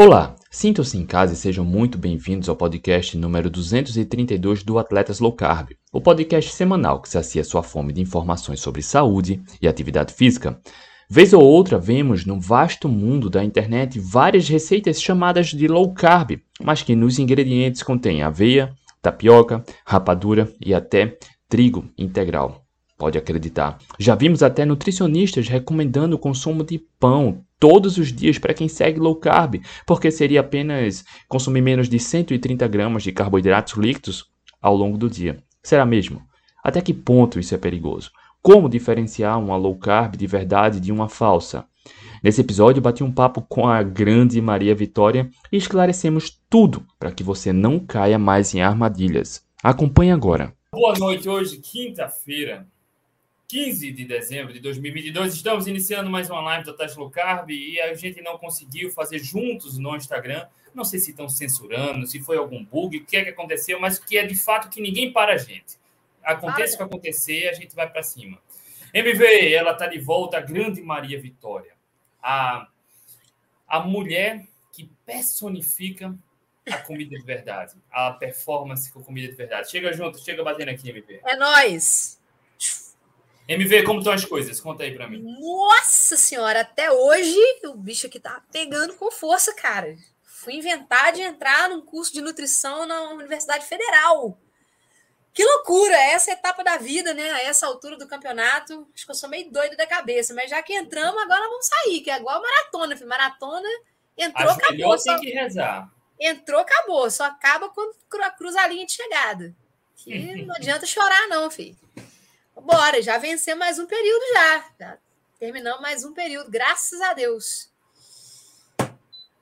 Olá, sintam-se em casa e sejam muito bem-vindos ao podcast número 232 do Atletas Low Carb, o podcast semanal que sacia sua fome de informações sobre saúde e atividade física. Vez ou outra vemos no vasto mundo da internet várias receitas chamadas de low carb, mas que nos ingredientes contêm aveia, tapioca, rapadura e até trigo integral. Pode acreditar. Já vimos até nutricionistas recomendando o consumo de pão todos os dias para quem segue low carb, porque seria apenas consumir menos de 130 gramas de carboidratos líquidos ao longo do dia. Será mesmo? Até que ponto isso é perigoso? Como diferenciar uma low carb de verdade de uma falsa? Nesse episódio, bati um papo com a grande Maria Vitória e esclarecemos tudo para que você não caia mais em armadilhas. Acompanhe agora. Boa noite, hoje, quinta-feira, 15 de dezembro de 2022. Estamos iniciando mais uma live da Low Carb e a gente não conseguiu fazer juntos no Instagram. Não sei se estão censurando, se foi algum bug, o que é que aconteceu, mas o que é de fato que ninguém para a gente. Acontece o que acontecer, a gente vai para cima. MV, ela está de volta, a grande Maria Vitória. A, a mulher que personifica a comida de verdade, a performance com comida de verdade. Chega junto, chega batendo aqui, MV. É nós. MV, como estão as coisas? Conta aí para mim. Nossa senhora, até hoje o bicho aqui tá pegando com força, cara. Fui inventar de entrar num curso de nutrição na Universidade Federal. Que loucura! Essa etapa da vida, né? A essa altura do campeonato, acho que eu sou meio doido da cabeça, mas já que entramos, agora vamos sair, que é igual maratona. Filho. Maratona entrou, acho acabou. Só... tem que rezar. Entrou, acabou. Só acaba quando cruza a linha de chegada. Que não adianta chorar, não, filho. Bora, já vencemos mais um período já. Já terminamos mais um período, graças a Deus.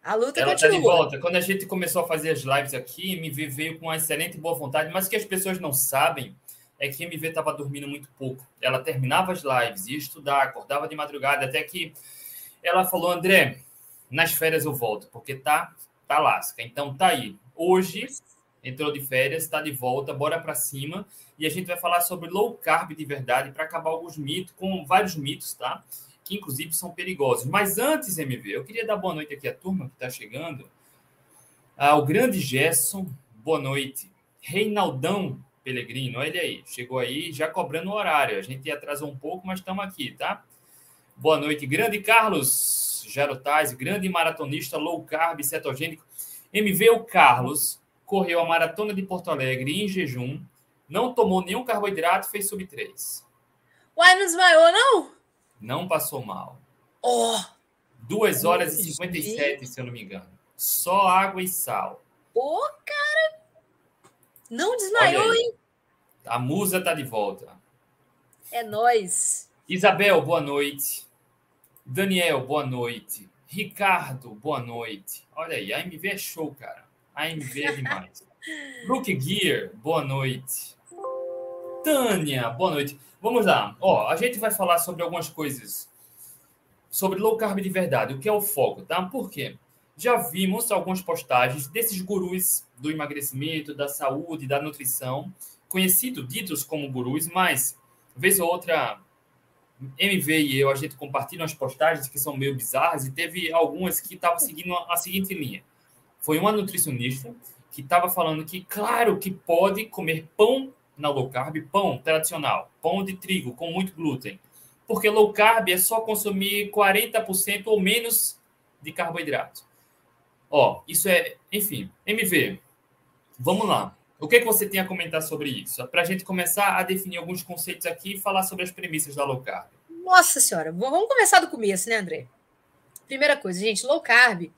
A luta Ela continua. Tá de volta. Quando a gente começou a fazer as lives aqui, MV veio com uma excelente boa vontade, mas o que as pessoas não sabem é que MV estava dormindo muito pouco. Ela terminava as lives, ia estudar, acordava de madrugada, até que ela falou, André, nas férias eu volto, porque tá, tá lasca. Então tá aí. Hoje entrou de férias, está de volta, bora para cima e a gente vai falar sobre low carb de verdade para acabar alguns mitos, com vários mitos, tá? Que inclusive são perigosos. Mas antes, MV, eu queria dar boa noite aqui à turma que está chegando. Ao grande Gerson, boa noite. Reinaldão Pelegrino, olha aí, chegou aí já cobrando o horário. A gente atrasou um pouco, mas estamos aqui, tá? Boa noite, grande Carlos Jarotais, grande maratonista low carb cetogênico. MV, o Carlos correu a maratona de Porto Alegre em jejum não tomou nenhum carboidrato, fez sub 3. Uai, não desmaiou, não? Não passou mal. Oh! 2 horas e 57, se eu não me engano. Só água e sal. Ô, oh, cara! Não desmaiou, hein? A musa tá de volta. É nós. Isabel, boa noite. Daniel, boa noite. Ricardo, boa noite. Olha aí, a MV é show, cara. A MV é demais. Luke Gear, boa noite. Tânia, boa noite. Vamos lá. Ó, a gente vai falar sobre algumas coisas sobre low carb de verdade, o que é o foco, tá? Por quê? Já vimos algumas postagens desses gurus do emagrecimento, da saúde, da nutrição, conhecidos, ditos como gurus, mas, vez ou outra, MV e eu, a gente compartilha umas postagens que são meio bizarras e teve algumas que estavam seguindo a seguinte linha. Foi uma nutricionista que estava falando que, claro, que pode comer pão na low carb pão tradicional, pão de trigo com muito glúten. Porque low carb é só consumir 40% ou menos de carboidrato. Ó, isso é, enfim, MV. Vamos lá. O que, é que você tem a comentar sobre isso? Para a gente começar a definir alguns conceitos aqui e falar sobre as premissas da low carb. Nossa senhora, vamos começar do começo, né, André? Primeira coisa, gente, low carb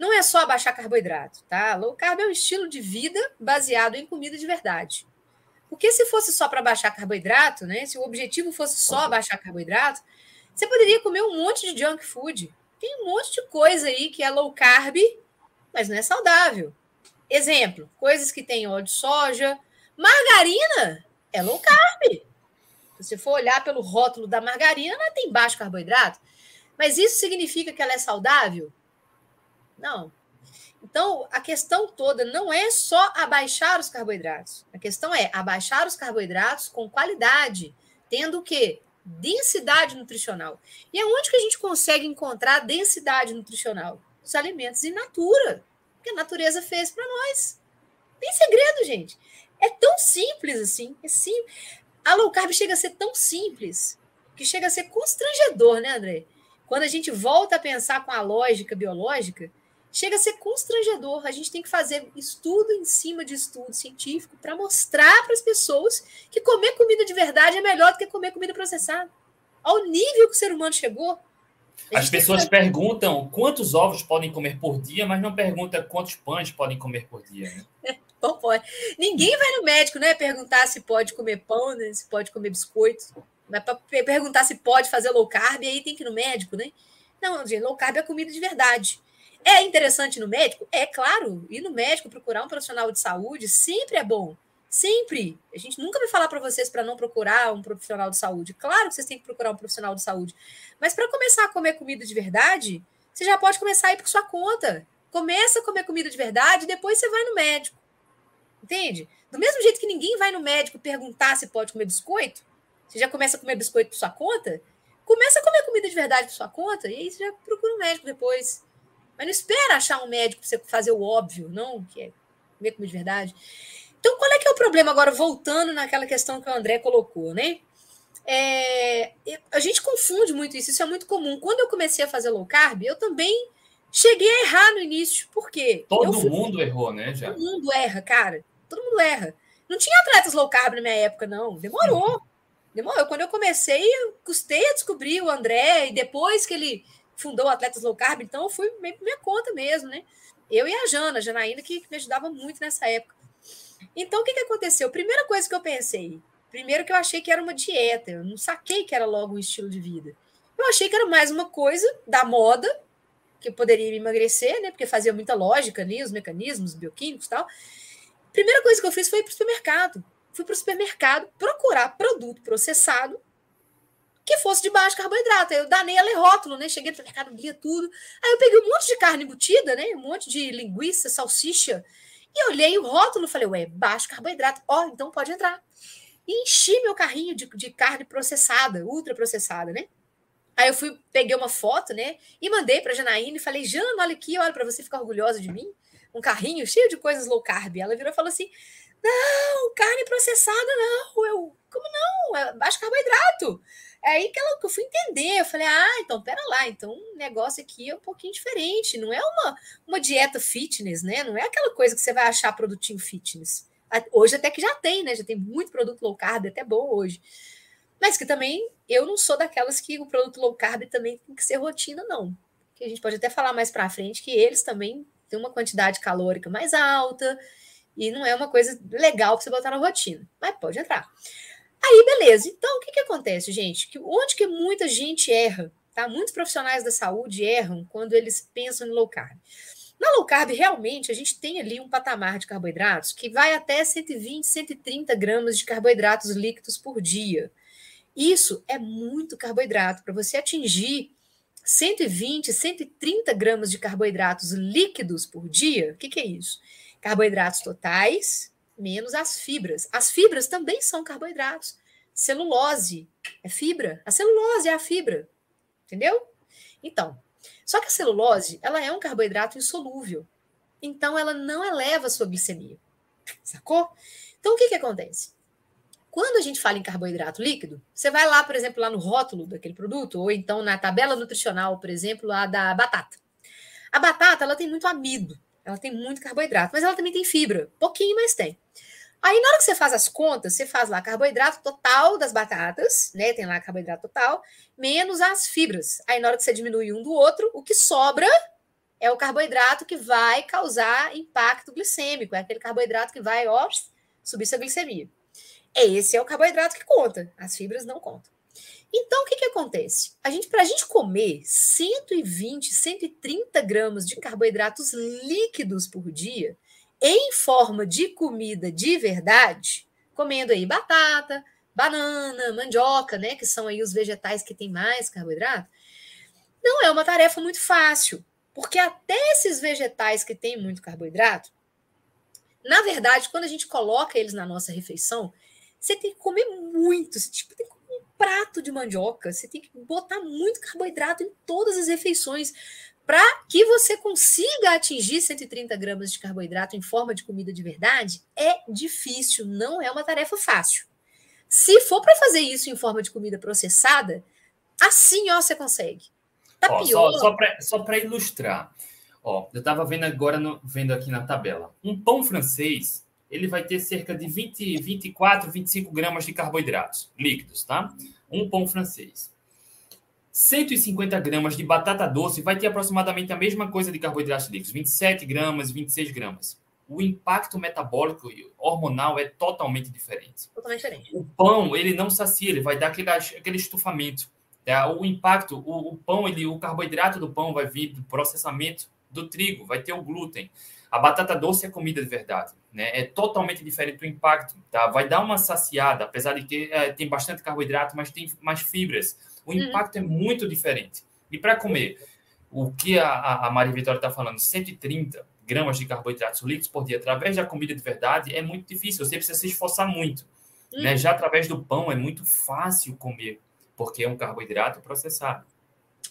não é só abaixar carboidrato, tá? Low carb é um estilo de vida baseado em comida de verdade. Porque se fosse só para baixar carboidrato, né? Se o objetivo fosse só baixar carboidrato, você poderia comer um monte de junk food. Tem um monte de coisa aí que é low carb, mas não é saudável. Exemplo, coisas que tem óleo de soja, margarina é low carb. Se você for olhar pelo rótulo da margarina, tem baixo carboidrato. Mas isso significa que ela é saudável? Não. Então, a questão toda não é só abaixar os carboidratos. A questão é abaixar os carboidratos com qualidade, tendo o quê? Densidade nutricional. E aonde que a gente consegue encontrar densidade nutricional? os alimentos in natura, que a natureza fez para nós. Tem segredo, gente. É tão simples assim. É sim. A low carb chega a ser tão simples que chega a ser constrangedor, né, André? Quando a gente volta a pensar com a lógica biológica, chega a ser constrangedor. A gente tem que fazer estudo em cima de estudo científico para mostrar para as pessoas que comer comida de verdade é melhor do que comer comida processada. Ao nível que o ser humano chegou. As pessoas que... perguntam quantos ovos podem comer por dia, mas não perguntam quantos pães podem comer por dia. Né? Não pode. Ninguém vai no médico, né? Perguntar se pode comer pão, né? se pode comer biscoito. Mas para perguntar se pode fazer low carb, aí tem que ir no médico, né? Não, gente, low carb é comida de verdade. É interessante no médico? É claro. Ir no médico, procurar um profissional de saúde, sempre é bom. Sempre. A gente nunca vai falar para vocês para não procurar um profissional de saúde. Claro que vocês têm que procurar um profissional de saúde. Mas para começar a comer comida de verdade, você já pode começar a ir por sua conta. Começa a comer comida de verdade, depois você vai no médico. Entende? Do mesmo jeito que ninguém vai no médico perguntar se pode comer biscoito, você já começa a comer biscoito por sua conta, começa a comer comida de verdade por sua conta, e aí você já procura um médico depois. Mas não espera achar um médico para você fazer o óbvio, não, que é comer comida de verdade. Então, qual é que é o problema agora, voltando naquela questão que o André colocou, né? É, a gente confunde muito isso, isso é muito comum. Quando eu comecei a fazer low carb, eu também cheguei a errar no início. Por quê? Todo fui... mundo errou, né? Já. Todo mundo erra, cara. Todo mundo erra. Não tinha atletas low carb na minha época, não. Demorou. Demorou. Quando eu comecei, eu custei a descobrir o André, e depois que ele fundou Atletas Low Carb, então eu fui meio por minha conta mesmo, né? Eu e a Jana, a Janaína, que me ajudava muito nessa época. Então, o que, que aconteceu? Primeira coisa que eu pensei, primeiro que eu achei que era uma dieta, eu não saquei que era logo um estilo de vida. Eu achei que era mais uma coisa da moda, que eu poderia emagrecer, né? Porque fazia muita lógica ali, os mecanismos bioquímicos e tal. Primeira coisa que eu fiz foi ir para o supermercado. Fui para o supermercado procurar produto processado que fosse de baixo carboidrato. Aí eu danei a ler rótulo, né? Cheguei no supermercado, lia tudo. Aí eu peguei um monte de carne embutida, né? Um monte de linguiça, salsicha. E olhei o rótulo falei, ué, baixo carboidrato. Ó, oh, então pode entrar. E enchi meu carrinho de, de carne processada, ultra processada, né? Aí eu fui, peguei uma foto, né? E mandei para Janaína e falei, Jana, olha aqui, olha para você ficar orgulhosa de mim. Um carrinho cheio de coisas low carb. Ela virou e falou assim: Não, carne processada não. Eu, como não? É baixo carboidrato. É aí que, ela, que eu fui entender. Eu falei, ah, então pera lá, então o negócio aqui é um pouquinho diferente. Não é uma, uma dieta fitness, né? Não é aquela coisa que você vai achar produtinho fitness. Hoje até que já tem, né? Já tem muito produto low carb, até bom hoje. Mas que também eu não sou daquelas que o produto low carb também tem que ser rotina, não. Que a gente pode até falar mais para frente que eles também têm uma quantidade calórica mais alta e não é uma coisa legal para você botar na rotina. Mas pode entrar. Aí, beleza. Então, o que, que acontece, gente? Que, onde que muita gente erra? Tá? Muitos profissionais da saúde erram quando eles pensam em low carb. Na low carb, realmente, a gente tem ali um patamar de carboidratos que vai até 120, 130 gramas de carboidratos líquidos por dia. Isso é muito carboidrato. Para você atingir 120, 130 gramas de carboidratos líquidos por dia, o que, que é isso? Carboidratos totais menos as fibras. As fibras também são carboidratos. Celulose é fibra. A celulose é a fibra. Entendeu? Então, só que a celulose, ela é um carboidrato insolúvel. Então, ela não eleva a sua glicemia. Sacou? Então, o que, que acontece? Quando a gente fala em carboidrato líquido, você vai lá, por exemplo, lá no rótulo daquele produto, ou então na tabela nutricional, por exemplo, lá da batata. A batata, ela tem muito amido. Ela tem muito carboidrato, mas ela também tem fibra, pouquinho, mas tem. Aí, na hora que você faz as contas, você faz lá carboidrato total das batatas, né? Tem lá carboidrato total, menos as fibras. Aí, na hora que você diminui um do outro, o que sobra é o carboidrato que vai causar impacto glicêmico. É aquele carboidrato que vai, ó, subir sua glicemia. Esse é o carboidrato que conta. As fibras não contam. Então, o que, que acontece? A gente, para a gente comer 120, 130 gramas de carboidratos líquidos por dia, em forma de comida de verdade, comendo aí batata, banana, mandioca, né, que são aí os vegetais que têm mais carboidrato, não é uma tarefa muito fácil, porque até esses vegetais que têm muito carboidrato, na verdade, quando a gente coloca eles na nossa refeição, você tem que comer muito, você tipo, tem que prato de mandioca, você tem que botar muito carboidrato em todas as refeições para que você consiga atingir 130 gramas de carboidrato em forma de comida de verdade, é difícil, não é uma tarefa fácil. Se for para fazer isso em forma de comida processada, assim ó, você consegue. Tá ó, pior. Só, para ilustrar. Ó, eu estava vendo agora, no, vendo aqui na tabela. Um pão francês, ele vai ter cerca de 20, 24, 25 gramas de carboidratos líquidos, tá? Um pão francês. 150 gramas de batata doce vai ter aproximadamente a mesma coisa de carboidratos líquidos, 27 gramas, 26 gramas. O impacto metabólico e hormonal é totalmente diferente. Totalmente diferente. O pão, ele não sacia, ele vai dar aquele, aquele estufamento. Tá? O impacto, o, o pão, ele, o carboidrato do pão vai vir do processamento do trigo, vai ter o glúten. A batata doce é comida de verdade, né? É totalmente diferente do impacto, tá? Vai dar uma saciada, apesar de que é, tem bastante carboidrato, mas tem mais fibras. O impacto uhum. é muito diferente. E para comer, o que a, a Maria Vitória está falando, 130 gramas de carboidratos líquidos por dia através da comida de verdade é muito difícil. Você precisa se esforçar muito, né? uhum. né? Já através do pão é muito fácil comer, porque é um carboidrato processado.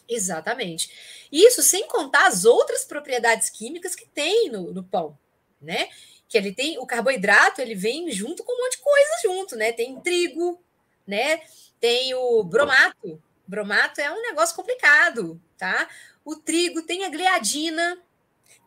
Exatamente. Isso sem contar as outras propriedades químicas que tem no, no pão, né? Que ele tem o carboidrato, ele vem junto com um monte de coisa junto, né? Tem trigo, né? Tem o bromato. Bromato é um negócio complicado, tá? O trigo tem a gliadina,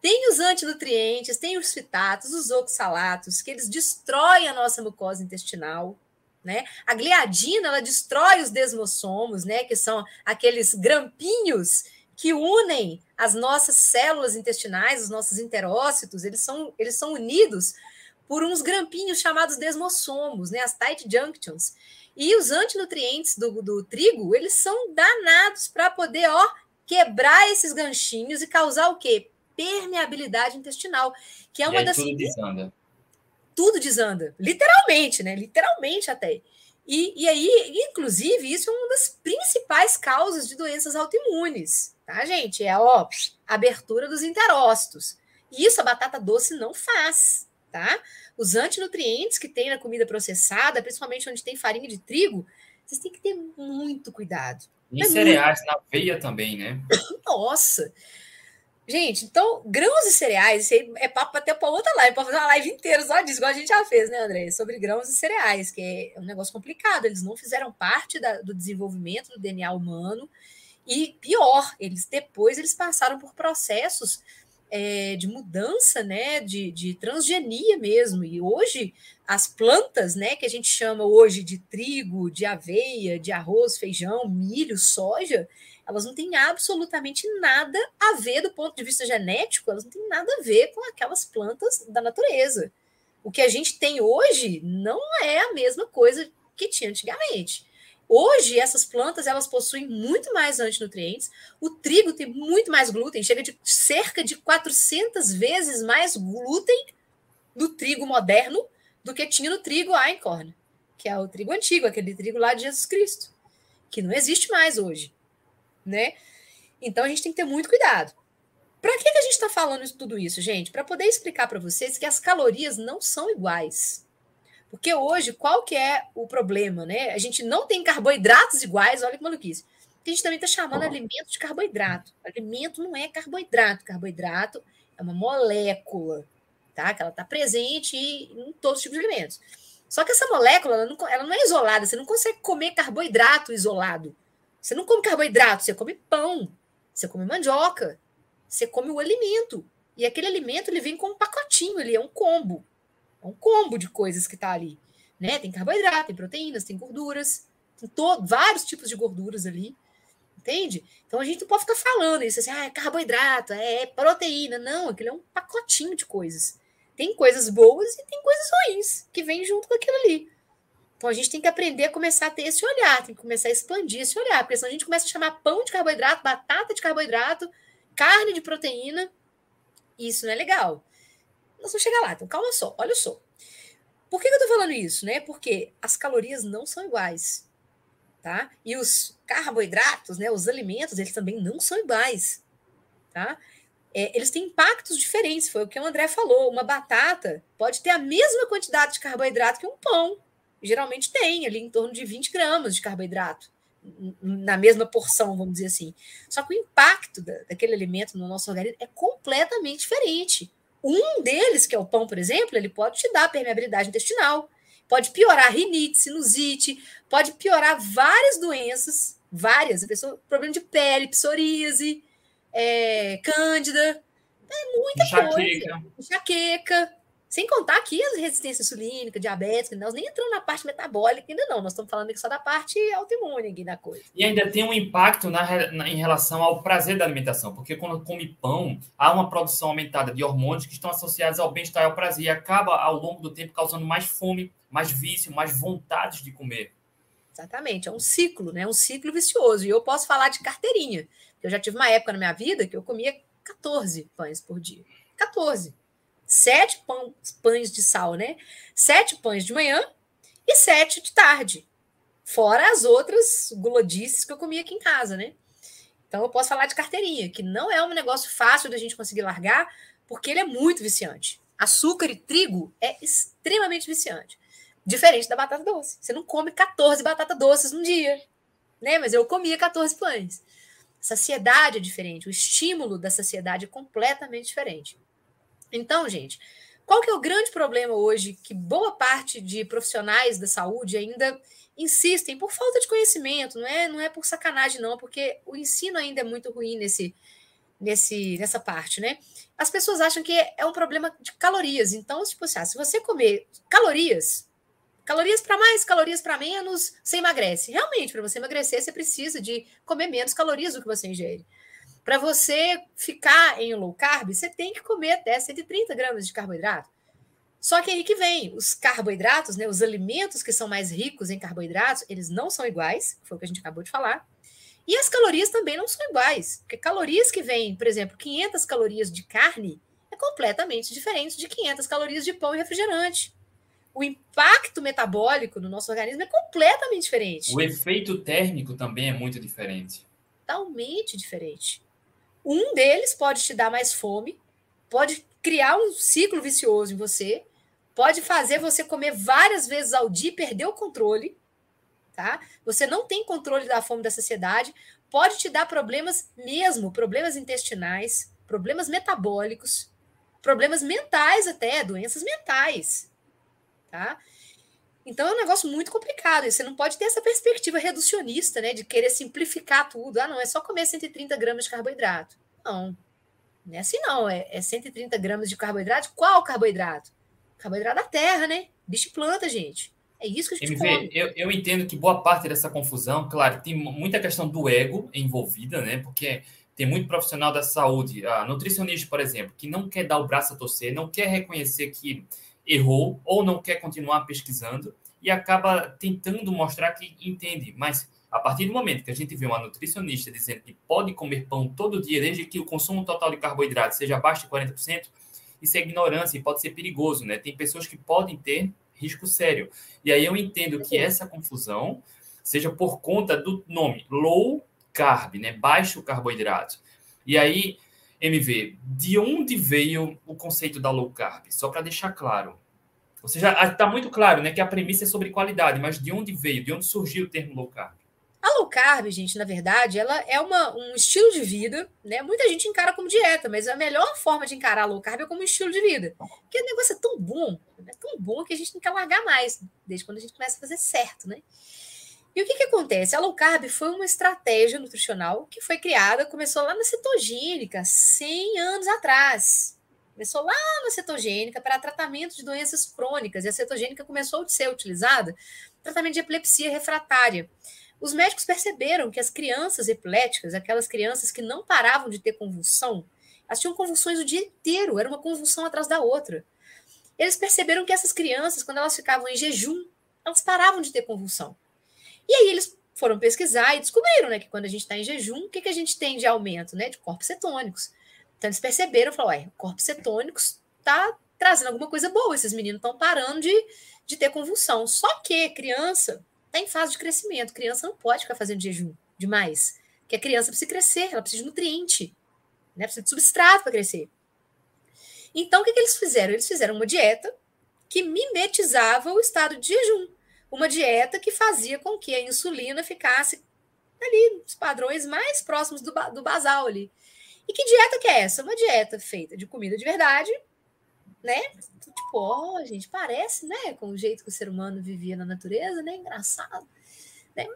tem os antinutrientes, tem os fitatos, os oxalatos, que eles destroem a nossa mucosa intestinal, né? A gliadina ela destrói os desmossomos, né? que são aqueles grampinhos que unem as nossas células intestinais, os nossos enterócitos, eles são, eles são unidos por uns grampinhos chamados desmossomos, né? as tight junctions. E os antinutrientes do, do trigo, eles são danados para poder ó, quebrar esses ganchinhos e causar o quê? Permeabilidade intestinal, que é uma das tudo desanda, literalmente, né? Literalmente até. E, e aí, inclusive, isso é uma das principais causas de doenças autoimunes, tá, gente? É a ó, abertura dos interócitos. E isso a batata doce não faz, tá? Os antinutrientes que tem na comida processada, principalmente onde tem farinha de trigo, vocês têm que ter muito cuidado. E é cereais muito... na aveia também, né? Nossa! Gente, então, grãos e cereais, isso aí é papo até para outra live, para fazer uma live inteira só disso, igual a gente já fez, né, André? Sobre grãos e cereais, que é um negócio complicado, eles não fizeram parte da, do desenvolvimento do DNA humano, e pior, eles depois eles passaram por processos é, de mudança, né, de, de transgenia mesmo, e hoje as plantas, né, que a gente chama hoje de trigo, de aveia, de arroz, feijão, milho, soja, elas não têm absolutamente nada a ver do ponto de vista genético, elas não têm nada a ver com aquelas plantas da natureza. O que a gente tem hoje não é a mesma coisa que tinha antigamente. Hoje, essas plantas elas possuem muito mais antinutrientes. O trigo tem muito mais glúten, chega de cerca de 400 vezes mais glúten no trigo moderno do que tinha no trigo Einkorn, que é o trigo antigo, aquele trigo lá de Jesus Cristo, que não existe mais hoje né? Então a gente tem que ter muito cuidado. Para que, que a gente está falando tudo isso, gente? Para poder explicar para vocês que as calorias não são iguais. Porque hoje, qual que é o problema, né? A gente não tem carboidratos iguais, olha que maluquice. A gente também está chamando alimento de carboidrato. Alimento não é carboidrato. Carboidrato é uma molécula, tá? Que ela está presente em todos os tipos de alimentos. Só que essa molécula, ela não, ela não é isolada. Você não consegue comer carboidrato isolado. Você não come carboidrato, você come pão, você come mandioca, você come o alimento. E aquele alimento ele vem com um pacotinho, ele é um combo. É um combo de coisas que está ali. Né? Tem carboidrato, tem proteínas, tem gorduras, tem vários tipos de gorduras ali. Entende? Então a gente não pode ficar falando isso assim, ah, é carboidrato, é proteína. Não, aquilo é um pacotinho de coisas. Tem coisas boas e tem coisas ruins que vêm junto com aquilo ali. Então a gente tem que aprender a começar a ter esse olhar, tem que começar a expandir esse olhar, porque senão a gente começa a chamar pão de carboidrato, batata de carboidrato, carne de proteína, e isso não é legal. Nós vamos chegar lá, então calma só, olha só. Por que, eu tô falando isso, né? Porque as calorias não são iguais, tá? E os carboidratos, né, os alimentos, eles também não são iguais, tá? É, eles têm impactos diferentes, foi o que o André falou. Uma batata pode ter a mesma quantidade de carboidrato que um pão geralmente tem ali em torno de 20 gramas de carboidrato. na mesma porção, vamos dizer assim. Só que o impacto da, daquele alimento no nosso organismo é completamente diferente. Um deles, que é o pão, por exemplo, ele pode te dar permeabilidade intestinal, pode piorar rinite, sinusite, pode piorar várias doenças, várias, a pessoa, problema de pele, psoríase, é, cândida, é muita enxaqueca. coisa. Enxaqueca. Sem contar aqui as resistências insulínica, diabética, nós nem entramos na parte metabólica ainda não, nós estamos falando aqui só da parte autoimune aqui da coisa. E ainda tem um impacto na, na, em relação ao prazer da alimentação, porque quando come pão, há uma produção aumentada de hormônios que estão associados ao bem-estar e ao prazer, e acaba ao longo do tempo causando mais fome, mais vício, mais vontades de comer. Exatamente, é um ciclo, né? Um ciclo vicioso. E eu posso falar de carteirinha. Eu já tive uma época na minha vida que eu comia 14 pães por dia. 14 sete pão, pães de sal, né? Sete pães de manhã e sete de tarde. Fora as outras gulodices que eu comia aqui em casa, né? Então eu posso falar de carteirinha, que não é um negócio fácil da gente conseguir largar, porque ele é muito viciante. Açúcar e trigo é extremamente viciante. Diferente da batata doce. Você não come 14 batatas doces num dia, né? Mas eu comia 14 pães. Saciedade é diferente, o estímulo da saciedade é completamente diferente. Então, gente, qual que é o grande problema hoje que boa parte de profissionais da saúde ainda insistem por falta de conhecimento, não é, não é por sacanagem não, porque o ensino ainda é muito ruim nesse nesse nessa parte, né? As pessoas acham que é um problema de calorias. Então, tipo assim, ah, se você comer calorias, calorias para mais, calorias para menos, você emagrece. Realmente, para você emagrecer, você precisa de comer menos calorias do que você ingere. Para você ficar em low carb, você tem que comer até 130 gramas de carboidrato. Só que aí que vem, os carboidratos, né, os alimentos que são mais ricos em carboidratos, eles não são iguais, foi o que a gente acabou de falar. E as calorias também não são iguais, porque calorias que vêm, por exemplo, 500 calorias de carne é completamente diferente de 500 calorias de pão e refrigerante. O impacto metabólico no nosso organismo é completamente diferente. O efeito térmico também é muito diferente. Totalmente diferente. Um deles pode te dar mais fome, pode criar um ciclo vicioso em você, pode fazer você comer várias vezes ao dia e perder o controle, tá? Você não tem controle da fome da saciedade, pode te dar problemas mesmo, problemas intestinais, problemas metabólicos, problemas mentais até, doenças mentais, tá? Então é um negócio muito complicado. E você não pode ter essa perspectiva reducionista, né? De querer simplificar tudo. Ah, não, é só comer 130 gramas de carboidrato. Não. Não é assim, não. É, é 130 gramas de carboidrato. Qual carboidrato? Carboidrato da terra, né? Bicho e planta, gente. É isso que a gente MV, come. Eu, eu entendo que boa parte dessa confusão, claro, tem muita questão do ego envolvida, né? Porque tem muito profissional da saúde, a nutricionista, por exemplo, que não quer dar o braço a torcer, não quer reconhecer que errou ou não quer continuar pesquisando e acaba tentando mostrar que entende, mas a partir do momento que a gente vê uma nutricionista dizendo que pode comer pão todo dia, desde que o consumo total de carboidrato seja abaixo de 40%, isso é ignorância e pode ser perigoso, né? Tem pessoas que podem ter risco sério. E aí eu entendo que essa confusão seja por conta do nome low carb, né? Baixo carboidrato. E aí MV, de onde veio o conceito da low carb? Só para deixar claro. Ou seja, está muito claro né, que a premissa é sobre qualidade, mas de onde veio, de onde surgiu o termo low carb? A low carb, gente, na verdade, ela é uma, um estilo de vida, né? Muita gente encara como dieta, mas a melhor forma de encarar a low carb é como um estilo de vida. Porque o negócio é tão bom, é tão bom que a gente não quer largar mais, desde quando a gente começa a fazer certo, né? E o que, que acontece? A low carb foi uma estratégia nutricional que foi criada, começou lá na cetogênica, 100 anos atrás. Começou lá na cetogênica para tratamento de doenças crônicas, e a cetogênica começou a ser utilizada para tratamento de epilepsia refratária. Os médicos perceberam que as crianças epiléticas, aquelas crianças que não paravam de ter convulsão, elas tinham convulsões o dia inteiro, era uma convulsão atrás da outra. Eles perceberam que essas crianças, quando elas ficavam em jejum, elas paravam de ter convulsão. E aí eles foram pesquisar e descobriram né, que quando a gente está em jejum, o que, que a gente tem de aumento? Né, de corpos cetônicos. Então eles perceberam, falaram, corpos cetônicos está trazendo alguma coisa boa, esses meninos estão parando de, de ter convulsão. Só que criança está em fase de crescimento, criança não pode ficar fazendo jejum demais, porque a criança precisa crescer, ela precisa de nutriente, né, precisa de substrato para crescer. Então o que, que eles fizeram? Eles fizeram uma dieta que mimetizava o estado de jejum uma dieta que fazia com que a insulina ficasse ali, os padrões mais próximos do, do basal ali. E que dieta que é essa? Uma dieta feita de comida de verdade, né? Tipo, ó, oh, gente, parece, né? Com o jeito que o ser humano vivia na natureza, né? Engraçado. Né?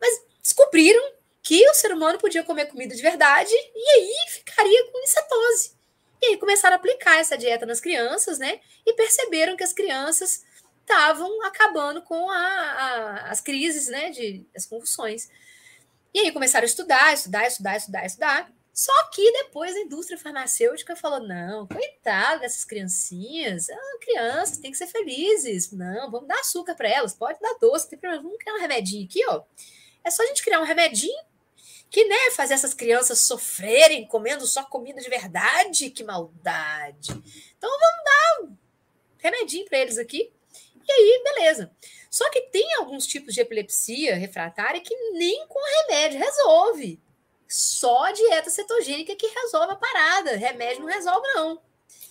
Mas descobriram que o ser humano podia comer comida de verdade e aí ficaria com incetose. E aí começaram a aplicar essa dieta nas crianças, né? E perceberam que as crianças estavam acabando com a, a, as crises, né? De, as convulsões. E aí começaram a estudar, estudar, estudar, estudar, estudar. Só que depois a indústria farmacêutica falou: não, coitado dessas criancinhas, ah, crianças têm que ser felizes. Não, vamos dar açúcar para elas, pode dar doce, tem problema. Vamos criar um remedinho aqui, ó. É só a gente criar um remedinho que, né, fazer essas crianças sofrerem comendo só comida de verdade. Que maldade. Então vamos dar um remedinho para eles aqui. E aí, beleza. Só que tem alguns tipos de epilepsia refratária que nem com remédio resolve só a dieta cetogênica que resolve a parada. Remédio não resolve, não.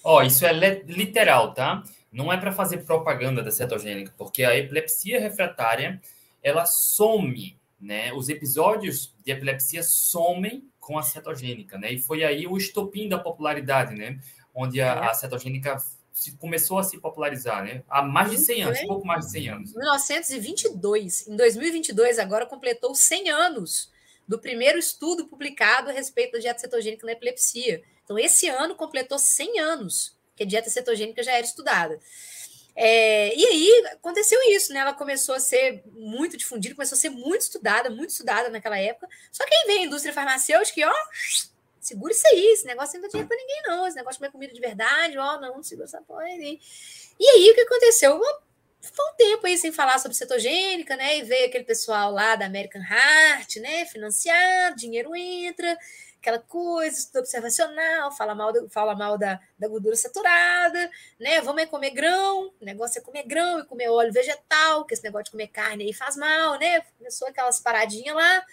Ó, oh, isso é literal, tá? Não é para fazer propaganda da cetogênica, porque a epilepsia refratária ela some, né? Os episódios de epilepsia somem com a cetogênica, né? E foi aí o estopim da popularidade, né? Onde a, é. a cetogênica começou a se popularizar, né? Há mais de 100 anos, pouco mais de 100 anos. 1922. Em 2022, agora completou 100 anos do primeiro estudo publicado a respeito da dieta cetogênica na epilepsia. Então, esse ano completou 100 anos que a dieta cetogênica já era estudada. É, e aí aconteceu isso, né? Ela começou a ser muito difundida, começou a ser muito estudada, muito estudada naquela época. Só que aí vem a indústria farmacêutica e, ó, segura isso aí, esse negócio não dá dinheiro para ninguém, não. Esse negócio de comer comida de verdade, ó, não, segura essa porra aí. E aí o que aconteceu? ficou um tempo aí sem falar sobre cetogênica, né? E veio aquele pessoal lá da American Heart, né? Financiado, dinheiro entra, aquela coisa, estudo observacional, fala mal, do, fala mal da, da gordura saturada, né? Vamos é comer grão, o negócio é comer grão e comer óleo vegetal, que esse negócio de comer carne aí faz mal, né? Começou aquelas paradinhas lá.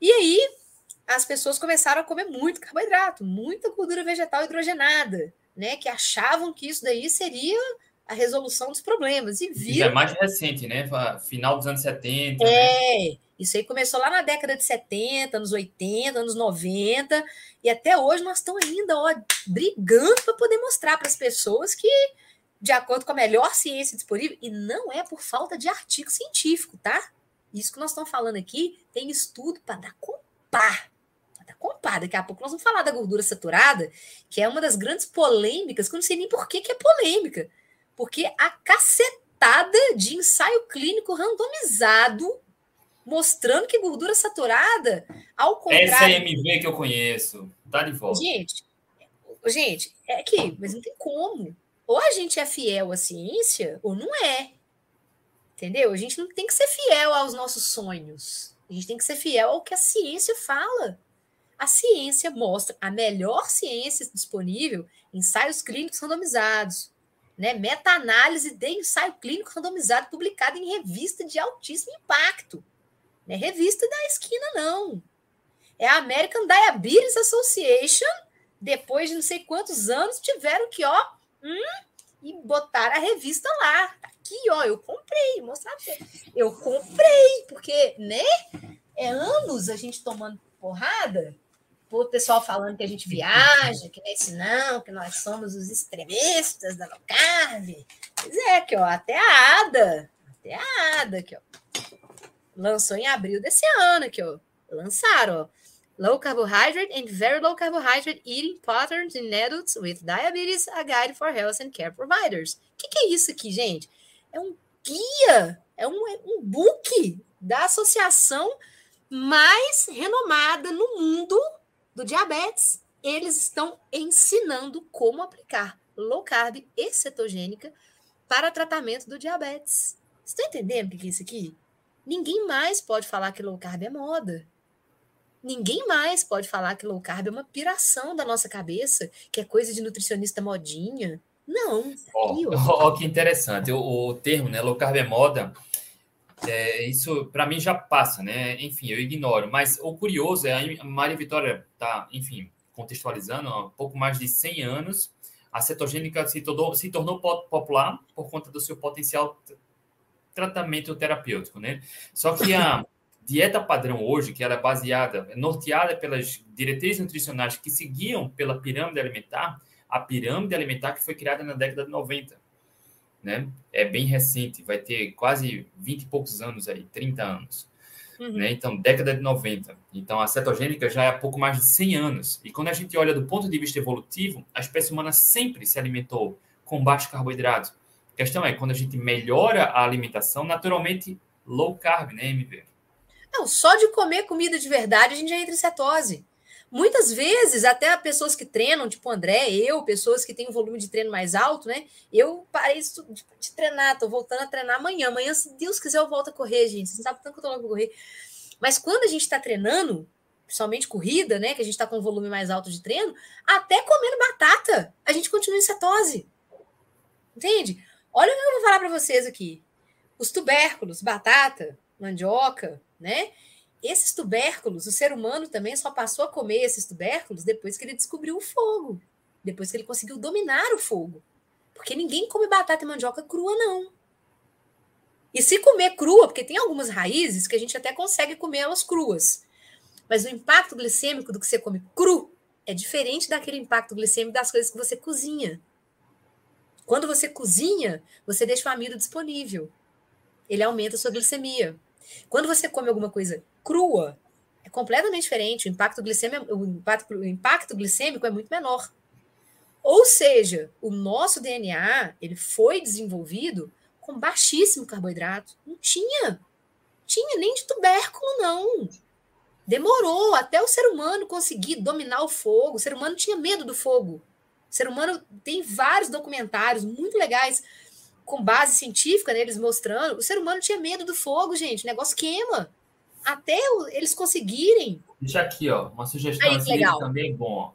E aí as pessoas começaram a comer muito carboidrato, muita gordura vegetal hidrogenada, né? Que achavam que isso daí seria a resolução dos problemas. E viram... Já é mais recente, né? Final dos anos 70. É, né? isso aí começou lá na década de 70, anos 80, anos 90, e até hoje nós estamos ainda ó, brigando para poder mostrar para as pessoas que, de acordo com a melhor ciência disponível, e não é por falta de artigo científico, tá? Isso que nós estamos falando aqui tem estudo para dar compar. Para dar compar. Daqui a pouco nós vamos falar da gordura saturada, que é uma das grandes polêmicas, que eu não sei nem por que, que é polêmica porque a cacetada de ensaio clínico randomizado mostrando que gordura saturada, ao contrário. Essa é MV que eu conheço. Tá de volta. Gente, gente, é que, mas não tem como. Ou a gente é fiel à ciência, ou não é. Entendeu? A gente não tem que ser fiel aos nossos sonhos. A gente tem que ser fiel ao que a ciência fala. A ciência mostra a melhor ciência disponível, ensaios clínicos randomizados, né, meta-análise de ensaio clínico randomizado publicado em revista de altíssimo impacto. Não é revista da esquina, não. É a American Diabetes Association, depois de não sei quantos anos, tiveram que, ó, hum, e botar a revista lá. Aqui, ó, eu comprei, mostrar. Eu comprei, porque, né? É anos a gente tomando porrada o pessoal falando que a gente viaja, que nesse não, que nós somos os extremistas da low carb. Pois é, que ó, até a ADA, até a ADA, aqui, ó, lançou em abril desse ano, que ó, lançaram, ó, Low Carbohydrate and Very Low Carbohydrate Eating Patterns in Adults with Diabetes, a Guide for Health and Care Providers. O que, que, é isso aqui, gente? É um guia, é um, é um book da associação mais renomada no mundo do diabetes, eles estão ensinando como aplicar low carb e cetogênica para tratamento do diabetes. Está entendendo o que é isso aqui? Ninguém mais pode falar que low carb é moda. Ninguém mais pode falar que low carb é uma piração da nossa cabeça, que é coisa de nutricionista modinha. Não. Ó, oh, oh, que interessante. O, o, termo, né, low carb é moda, é, isso para mim já passa, né? Enfim, eu ignoro. Mas o curioso é a Maria Vitória tá, enfim, contextualizando, há pouco mais de 100 anos, a cetogênica se tornou, se tornou popular por conta do seu potencial tratamento terapêutico, né? Só que há dieta padrão hoje, que ela é baseada, norteada pelas diretrizes nutricionais que seguiam pela pirâmide alimentar, a pirâmide alimentar que foi criada na década de 90, né? É bem recente, vai ter quase 20 e poucos anos aí, 30 anos. Uhum. Né? Então, década de 90. Então, a cetogênica já é há pouco mais de 100 anos. E quando a gente olha do ponto de vista evolutivo, a espécie humana sempre se alimentou com baixo carboidrato. A questão é, quando a gente melhora a alimentação, naturalmente, low carb, né, MV? Não, só de comer comida de verdade a gente já entra em cetose. Muitas vezes, até pessoas que treinam, tipo André, eu, pessoas que têm um volume de treino mais alto, né? Eu parei de, de treinar, tô voltando a treinar amanhã. Amanhã, se Deus quiser, eu volto a correr, gente. Você sabe tanto que eu tô logo correr. Mas quando a gente está treinando, principalmente corrida, né? Que a gente está com um volume mais alto de treino, até comendo batata, a gente continua em cetose. Entende? Olha o que eu vou falar para vocês aqui. Os tubérculos, batata, mandioca, né? Esses tubérculos, o ser humano também só passou a comer esses tubérculos depois que ele descobriu o fogo, depois que ele conseguiu dominar o fogo. Porque ninguém come batata e mandioca crua, não. E se comer crua, porque tem algumas raízes que a gente até consegue comer elas cruas. Mas o impacto glicêmico do que você come cru é diferente daquele impacto glicêmico das coisas que você cozinha. Quando você cozinha, você deixa o amido disponível. Ele aumenta a sua glicemia. Quando você come alguma coisa crua, é completamente diferente. O impacto glicêmico, o impacto, o impacto glicêmico é muito menor. Ou seja, o nosso DNA ele foi desenvolvido com baixíssimo carboidrato. Não tinha. Tinha nem de tubérculo, não. Demorou até o ser humano conseguir dominar o fogo. O ser humano tinha medo do fogo. O ser humano tem vários documentários muito legais com base científica neles mostrando. O ser humano tinha medo do fogo, gente. O negócio queima até eles conseguirem. Deixa aqui, ó, uma sugestão aí, legal. também bom.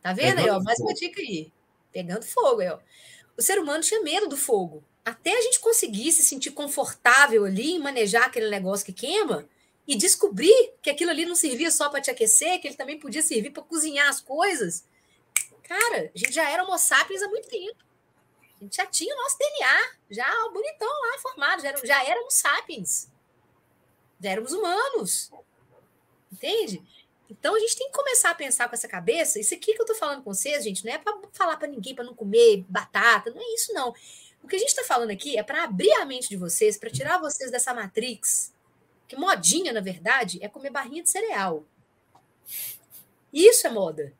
Tá vendo Pegando aí, ó? Mais uma dica aí. Pegando fogo aí, ó. O ser humano tinha medo do fogo. Até a gente conseguir se sentir confortável ali em manejar aquele negócio que queima e descobrir que aquilo ali não servia só para te aquecer, que ele também podia servir para cozinhar as coisas. Cara, a gente já era homo sapiens há muito tempo. A gente já tinha o nosso DNA, já bonitão lá formado, já, era, já éramos sapiens éramos humanos. Entende? Então a gente tem que começar a pensar com essa cabeça. Isso aqui que eu tô falando com vocês, gente, não é para falar para ninguém para não comer batata, não é isso não. O que a gente está falando aqui é para abrir a mente de vocês, para tirar vocês dessa matrix. Que modinha, na verdade, é comer barrinha de cereal. Isso é moda.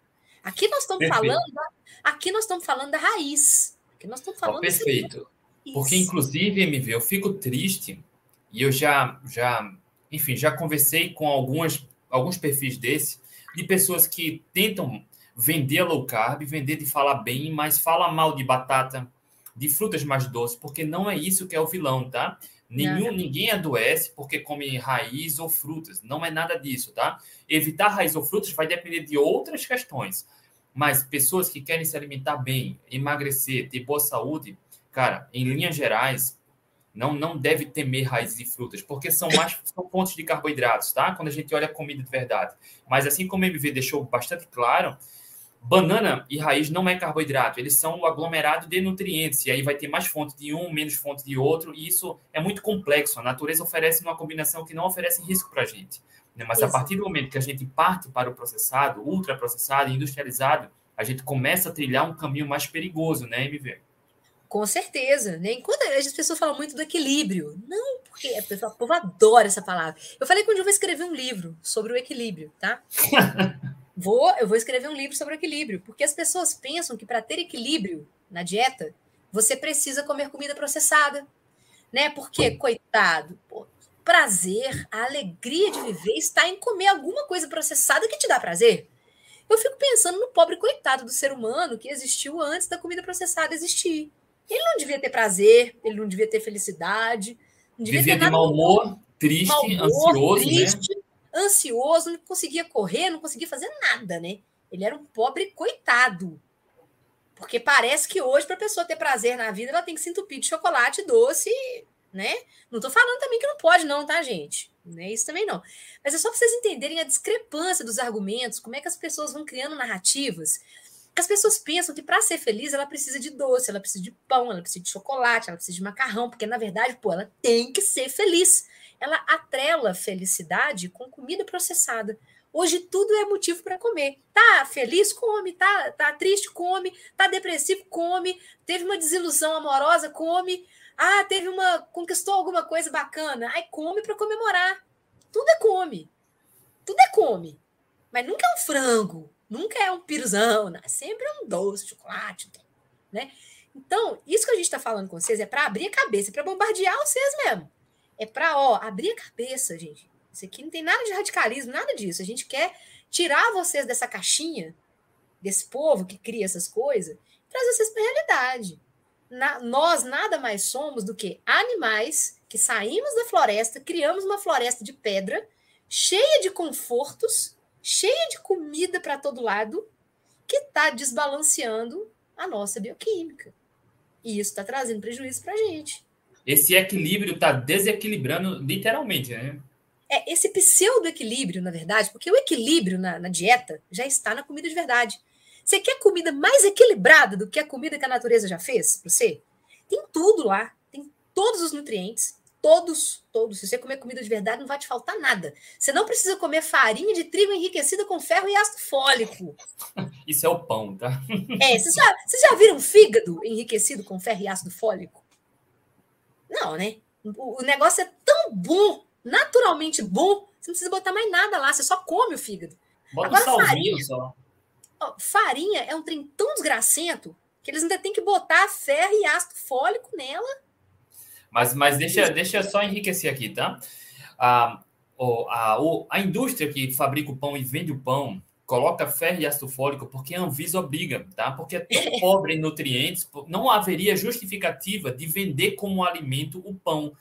Aqui nós estamos falando, aqui nós estamos falando da raiz. Aqui nós estamos falando. Oh, perfeito. Porque inclusive, MV, eu fico triste e eu já já enfim, já conversei com algumas, alguns perfis desse, de pessoas que tentam vender low carb, vender de falar bem, mas fala mal de batata, de frutas mais doces, porque não é isso que é o vilão, tá? Nenhum, não. Ninguém adoece porque come raiz ou frutas. Não é nada disso, tá? Evitar raiz ou frutas vai depender de outras questões. Mas pessoas que querem se alimentar bem, emagrecer, ter boa saúde, cara, em linhas gerais, não, não deve temer raízes e frutas, porque são mais são fontes de carboidratos, tá? Quando a gente olha a comida de verdade. Mas assim como o MV deixou bastante claro, banana e raiz não é carboidrato, eles são o aglomerado de nutrientes, e aí vai ter mais fonte de um, menos fonte de outro, e isso é muito complexo. A natureza oferece uma combinação que não oferece risco para a gente. Né? Mas isso. a partir do momento que a gente parte para o processado, ultraprocessado, industrializado, a gente começa a trilhar um caminho mais perigoso, né, MV? Com certeza, né? Enquanto as pessoas falam muito do equilíbrio, não, porque a pessoa, o povo adora essa palavra. Eu falei que um dia eu vou escrever um livro sobre o equilíbrio, tá? vou, eu vou escrever um livro sobre o equilíbrio, porque as pessoas pensam que para ter equilíbrio na dieta, você precisa comer comida processada, né? Porque, coitado, pô, prazer, a alegria de viver está em comer alguma coisa processada que te dá prazer. Eu fico pensando no pobre coitado do ser humano que existiu antes da comida processada existir. Ele não devia ter prazer, ele não devia ter felicidade. Não devia Vivia ter mau humor, triste, mau humor, ansioso, né? triste, né? ansioso, não conseguia correr, não conseguia fazer nada, né? Ele era um pobre coitado. Porque parece que hoje, para a pessoa ter prazer na vida, ela tem que se entupir de chocolate doce, né? Não estou falando também que não pode, não, tá, gente? Não é isso também não. Mas é só para vocês entenderem a discrepância dos argumentos, como é que as pessoas vão criando narrativas As pessoas pensam que para ser feliz ela precisa de doce, ela precisa de pão, ela precisa de chocolate, ela precisa de macarrão, porque na verdade, pô, ela tem que ser feliz. Ela atrela felicidade com comida processada. Hoje tudo é motivo para comer. Tá feliz? Come. Tá, tá triste? Come. Tá depressivo? Come. Teve uma desilusão amorosa? Come. Ah, teve uma. conquistou alguma coisa bacana? Ai, come para comemorar. Tudo é come. Tudo é come. Mas nunca é um frango, nunca é um piruzão, né? sempre é um doce, chocolate, né? Então, isso que a gente está falando com vocês é para abrir a cabeça, é para bombardear vocês mesmo. É para, ó, abrir a cabeça, gente. Isso aqui não tem nada de radicalismo, nada disso. A gente quer tirar vocês dessa caixinha, desse povo que cria essas coisas, e trazer vocês para a realidade. Na, nós nada mais somos do que animais que saímos da floresta, criamos uma floresta de pedra, cheia de confortos, cheia de comida para todo lado, que está desbalanceando a nossa bioquímica. E isso está trazendo prejuízo para a gente. Esse equilíbrio está desequilibrando literalmente, né? É esse pseudo-equilíbrio, na verdade, porque o equilíbrio na, na dieta já está na comida de verdade. Você quer comida mais equilibrada do que a comida que a natureza já fez para você? Tem tudo lá, tem todos os nutrientes, Todos, todos. Se você comer comida de verdade, não vai te faltar nada. Você não precisa comer farinha de trigo enriquecida com ferro e ácido fólico. Isso é o pão, tá? É, vocês já, vocês já viram fígado enriquecido com ferro e ácido fólico? Não, né? O, o negócio é tão bom, naturalmente bom, você não precisa botar mais nada lá, você só come o fígado. Bota Agora, farinha, só. Ó, farinha é um trem tão desgracento que eles ainda têm que botar ferro e ácido fólico nela mas, mas deixa, deixa eu só enriquecer aqui, tá? A, a, a indústria que fabrica o pão e vende o pão coloca ferro e ácido fólico porque a Anvisa obriga, tá? Porque é tão pobre em nutrientes, não haveria justificativa de vender como alimento o pão,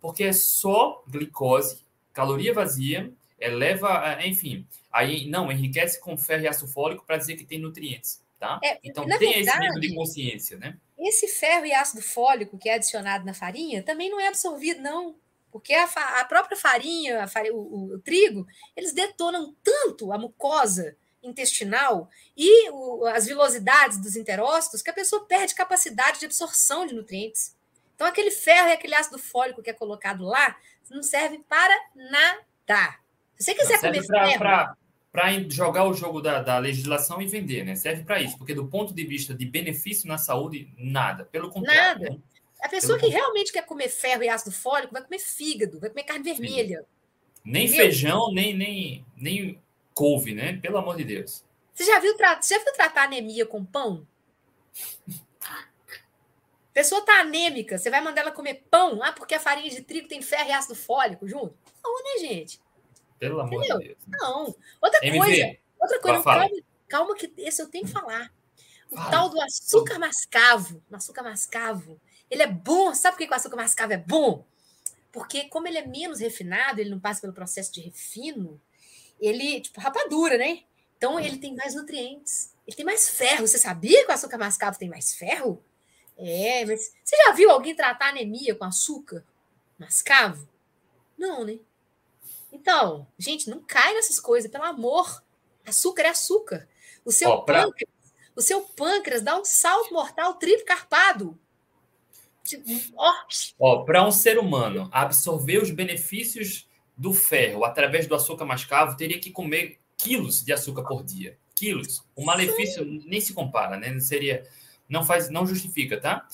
porque é só glicose, caloria vazia, eleva, é, enfim, aí não enriquece com ferro e ácido fólico para dizer que tem nutrientes, tá? É, então tem verdade, esse nível de consciência, né? Esse ferro e ácido fólico que é adicionado na farinha também não é absorvido, não. Porque a, a própria farinha, a farinha o, o, o, trigo, eles detonam tanto a mucosa intestinal e o, as vilosidades dos enterócitos que a pessoa perde capacidade de absorção de nutrientes. Então, aquele ferro e aquele ácido fólico que é colocado lá não serve para nada. Se você quiser comer ferro... Pra para jogar o jogo da, da, legislação e vender, né? Serve para isso, porque do ponto de vista de benefício na saúde, nada. Pelo contrário. Nada. Né? A pessoa Pelo que realmente quer comer ferro e ácido fólico vai comer fígado, vai comer carne vermelha. Sim. Nem Entendeu? feijão, nem, nem, nem couve, né? Pelo amor de Deus. Você já viu, você já viu tratar anemia com pão? A pessoa tá anêmica, você vai mandar ela comer pão? Ah, porque a farinha de trigo tem ferro e ácido fólico junto? Não, né, gente? Pelo amor Entendeu? de Deus. Não. Outra MV, coisa, outra coisa, calma, calma, que esse eu tenho que falar. O tal do açúcar mascavo, o açúcar mascavo, ele é bom. Sabe por que o açúcar mascavo é bom? Porque como ele é menos refinado, ele não passa pelo processo de refino, ele, tipo, rapadura, né? Então ele tem mais nutrientes. Ele tem mais ferro. Você sabia que o açúcar mascavo tem mais ferro? É, mas você já viu alguém tratar anemia com açúcar mascavo? Não, né? Então, gente, não cai nessas coisas, pelo amor. Açúcar é açúcar. O seu oh, pra... pâncreas, o seu pâncreas dá um salto mortal triplo carpado. Ó, oh. para um ser humano absorver os benefícios do ferro através do açúcar mascavo, teria que comer quilos de açúcar por dia. Quilos. O malefício Sim. nem se compara, né? Não seria, não faz, não justifica, tá?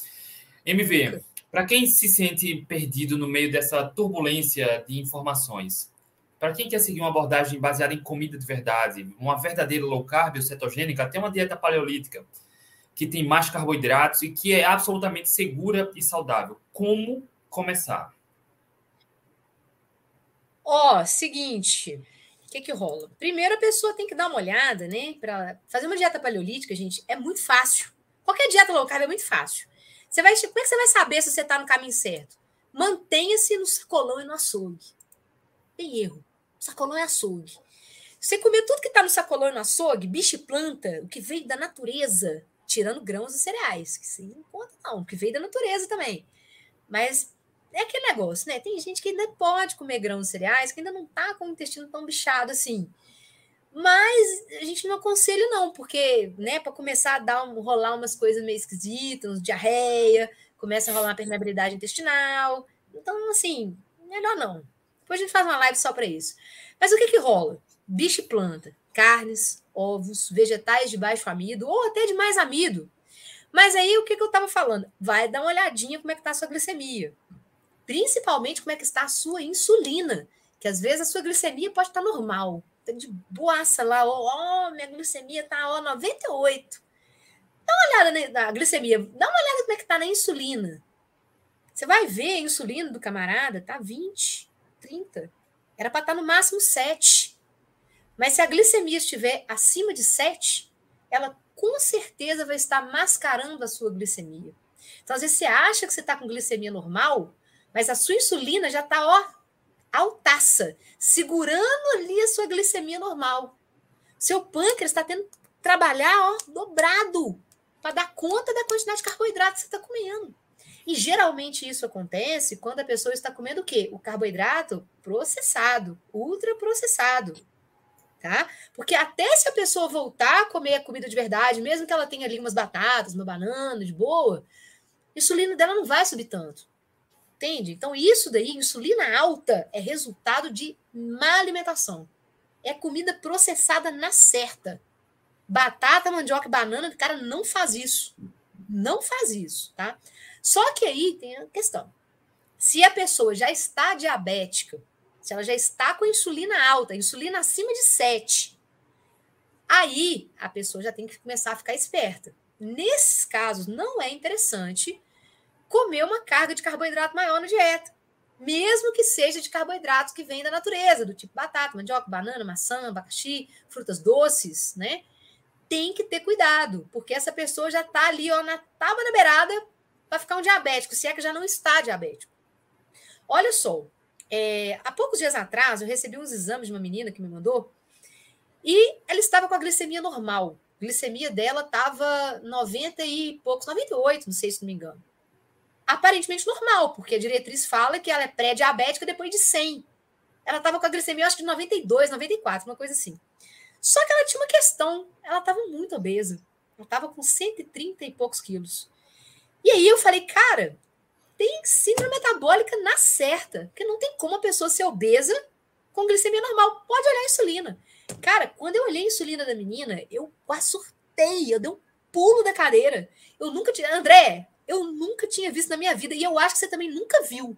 MV, para quem se sente perdido no meio dessa turbulência de informações, para quem quer seguir uma abordagem baseada em comida de verdade, uma verdadeira low carb ou cetogênica, até uma dieta paleolítica, que tem mais carboidratos e que é absolutamente segura e saudável. Como começar? Ó, oh, seguinte, o que que rola? Primeiro a pessoa tem que dar uma olhada, né? Para fazer uma dieta paleolítica, gente, é muito fácil. Qualquer dieta low carb é muito fácil. Você vai, como é que você vai saber se você está no caminho certo? Mantenha-se no sacolão e no açougue. Tem erro. Sacolão é açougue. Você comer tudo que está no sacolão e no açougue, bicho e planta, o que veio da natureza, tirando grãos e cereais, que sim, não conta não, o que veio da natureza também. Mas é aquele negócio, né? Tem gente que ainda pode comer grãos e cereais, que ainda não está com o intestino tão bichado assim. Mas a gente não aconselha, não, porque, né, para começar a dar um, rolar umas coisas meio esquisitas, uns diarreia, começa a rolar uma permeabilidade intestinal. Então, assim, melhor não. Depois a gente faz uma live só para isso. Mas o que que rola? Bicho e planta, carnes, ovos, vegetais de baixo amido ou até de mais amido. Mas aí o que, que eu estava falando? Vai dar uma olhadinha como é que está a sua glicemia. Principalmente como é que está a sua insulina, que às vezes a sua glicemia pode estar tá normal, tá de boaça lá, ó, oh, minha glicemia está ó, 98. Dá uma olhada na, glicemia, dá uma olhada como é que está na insulina. Você vai ver a insulina do camarada, tá 20, 30. Era para estar tá no máximo 7. Mas se a glicemia estiver acima de 7, ela com certeza vai estar mascarando a sua glicemia. Então, às vezes, você acha que você está com glicemia normal, mas a sua insulina já está, ó, altaça, segurando ali a sua glicemia normal. Seu pâncreas está tendo que trabalhar, ó, dobrado, para dar conta da quantidade de carboidrato que você está comendo. E geralmente isso acontece quando a pessoa está comendo o quê? O carboidrato processado, ultraprocessado tá? Porque até se a pessoa voltar a comer a comida de verdade, mesmo que ela tenha ali umas batatas, uma banana de boa, a insulina dela não vai subir tanto. Entende? Então, isso daí, insulina alta, é resultado de má alimentação. É comida processada na certa. Batata, mandioca banana, o cara não faz isso. Não faz isso, tá? Só que aí tem a questão. Se a pessoa já está diabética, se ela já está com insulina alta, insulina acima de 7, aí a pessoa já tem que começar a ficar esperta. Nesses casos, não é interessante comer uma carga de carboidrato maior na dieta, mesmo que seja de carboidratos que vêm da natureza, do tipo batata, mandioca, banana, maçã, abacaxi, frutas doces, né? Tem que ter cuidado, porque essa pessoa já está ali ó, na tábua da beirada para ficar um diabético, se é que já não está diabético. Olha só, é, há poucos dias atrás, eu recebi uns exames de uma menina que me mandou e ela estava com a glicemia normal. A glicemia dela estava 90 e poucos, 98, não sei se não me engano. Aparentemente normal, porque a diretriz fala que ela é pré-diabética depois de 100. Ela estava com a glicemia, acho que de 92, 94, uma coisa assim. Só que ela tinha uma questão, ela estava muito obesa. Ela estava com 130 e poucos quilos. E aí eu falei, cara, tem síndrome metabólica na certa, porque não tem como a pessoa ser obesa com glicemia normal. Pode olhar a insulina. Cara, quando eu olhei a insulina da menina, eu quase surtei, eu dei um pulo da cadeira. Eu nunca tinha. André, eu nunca tinha visto na minha vida, e eu acho que você também nunca viu.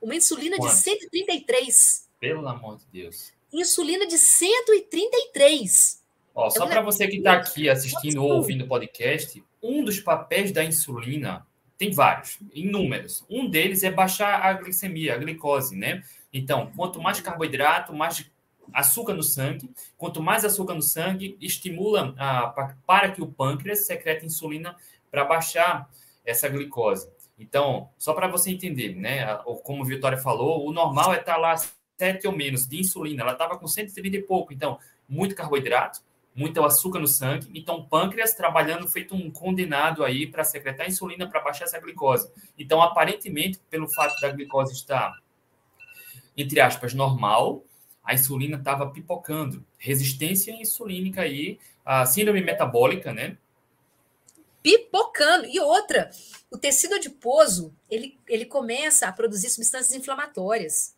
Uma insulina Quanto? de 133. Pelo amor de Deus. Insulina de 133. Ó, só para você que está aqui assistindo ou ouvindo o podcast, um dos papéis da insulina tem vários, inúmeros. Um deles é baixar a glicemia, a glicose, né? Então, quanto mais carboidrato, mais açúcar no sangue. Quanto mais açúcar no sangue, estimula a, para que o pâncreas secrete insulina para baixar essa glicose. Então, só para você entender, né? Como a Vitória falou, o normal é estar tá lá 7 ou menos de insulina. Ela estava com 130 e pouco. Então, muito carboidrato, muito açúcar no sangue. Então, o pâncreas trabalhando feito um condenado aí para secretar insulina para baixar essa glicose. Então, aparentemente, pelo fato da glicose estar, entre aspas, normal, a insulina estava pipocando. Resistência insulínica aí, a síndrome metabólica, né? Pipocando. E outra, o tecido adiposo, ele, ele começa a produzir substâncias inflamatórias.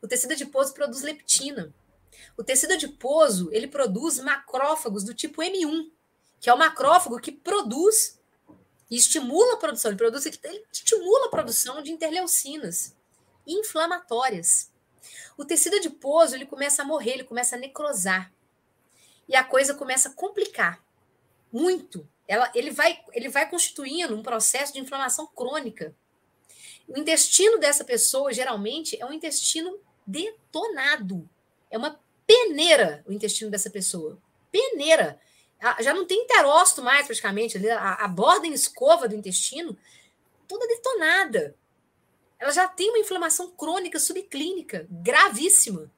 O tecido adiposo produz leptina. O tecido adiposo, ele produz macrófagos do tipo M1, que é o macrófago que produz e estimula a produção, ele, produz, ele estimula a produção de interleucinas inflamatórias. O tecido adiposo, ele começa a morrer, ele começa a necrosar. E a coisa começa a complicar muito. Ela, ele, vai, ele vai constituindo um processo de inflamação crônica. O intestino dessa pessoa, geralmente, é um intestino detonado. É uma peneira o intestino dessa pessoa. Peneira. Já não tem interócito mais, praticamente. A, a borda em escova do intestino toda detonada. Ela já tem uma inflamação crônica subclínica gravíssima.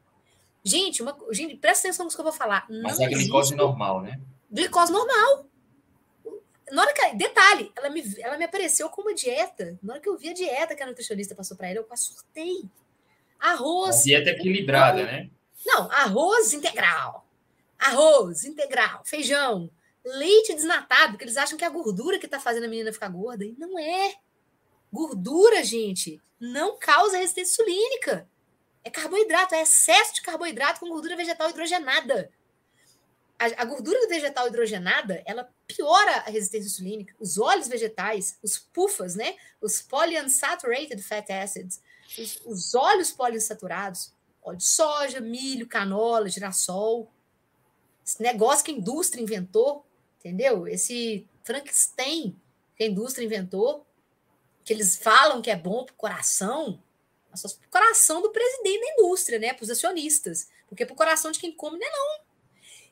Gente, uma, gente presta atenção no que eu vou falar. Mas é glicose normal, né? Glicose normal. Na hora que, detalhe, ela me, ela me apareceu com uma dieta. Na hora que eu vi a dieta que a nutricionista passou para ela, eu quase surtei. Arroz. A dieta equilibrada, né? Não, arroz integral. arroz integral, feijão, leite desnatado, porque eles acham que é a gordura que está fazendo a menina ficar gorda. E não é. Gordura, gente, não causa resistência insulínica. É carboidrato, é excesso de carboidrato com gordura vegetal hidrogenada. A, a, gordura vegetal hidrogenada, ela piora a resistência insulínica. Os óleos vegetais, os PUFAs, né? Os polyunsaturated fat acids, os, os óleos poliinsaturados, óleo de soja, milho, canola, girassol. Esse negócio que a indústria inventou, entendeu? Esse Frankenstein que a indústria inventou, que eles falam que é bom para o coração, só para o coração do presidente da indústria, né? Para os acionistas. Porque para o coração de quem come não é não.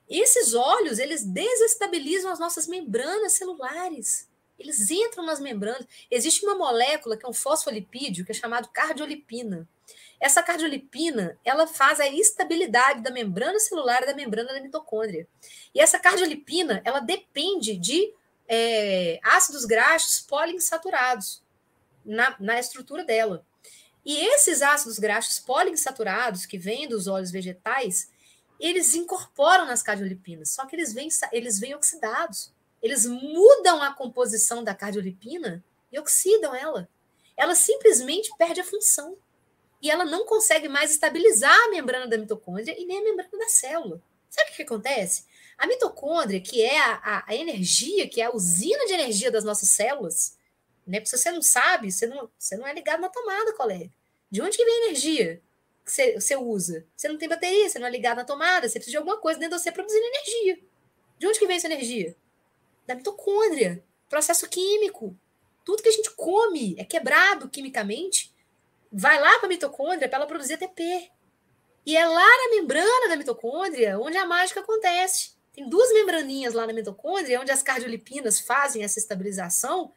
Esses óleos, eles desestabilizam as nossas membranas celulares. Eles entram nas membranas. Existe uma molécula que é um fosfolipídio, que é chamado cardiolipina. Essa cardiolipina, ela faz a estabilidade da membrana celular e da membrana da mitocôndria. E essa cardiolipina, ela depende de é, ácidos graxos poliinsaturados na, na estrutura dela. E esses ácidos graxos poliinsaturados que vêm dos óleos vegetais, eles incorporam nas cardiolipinas, só que eles vêm, eles vêm oxidados. Eles mudam a composição da cardiolipina e oxidam ela. Ela simplesmente perde a função. E ela não consegue mais estabilizar a membrana da mitocôndria e nem a membrana da célula. Sabe o que, que acontece? A mitocôndria, que é a, a, energia, que é a usina de energia das nossas células, né? Porque se você não sabe, você não, você não é ligado na tomada, colega. De onde que vem a energia que você, você usa? Você não tem bateria, você não é ligado na tomada, você precisa de alguma coisa dentro de você produzindo energia. De onde que vem essa energia? Da mitocôndria, processo químico. Tudo que a gente come é quebrado quimicamente, vai lá para a mitocôndria para ela produzir ATP. E é lá na membrana da mitocôndria onde a mágica acontece. Tem duas membraninhas lá na mitocôndria onde as cardiolipinas fazem essa estabilização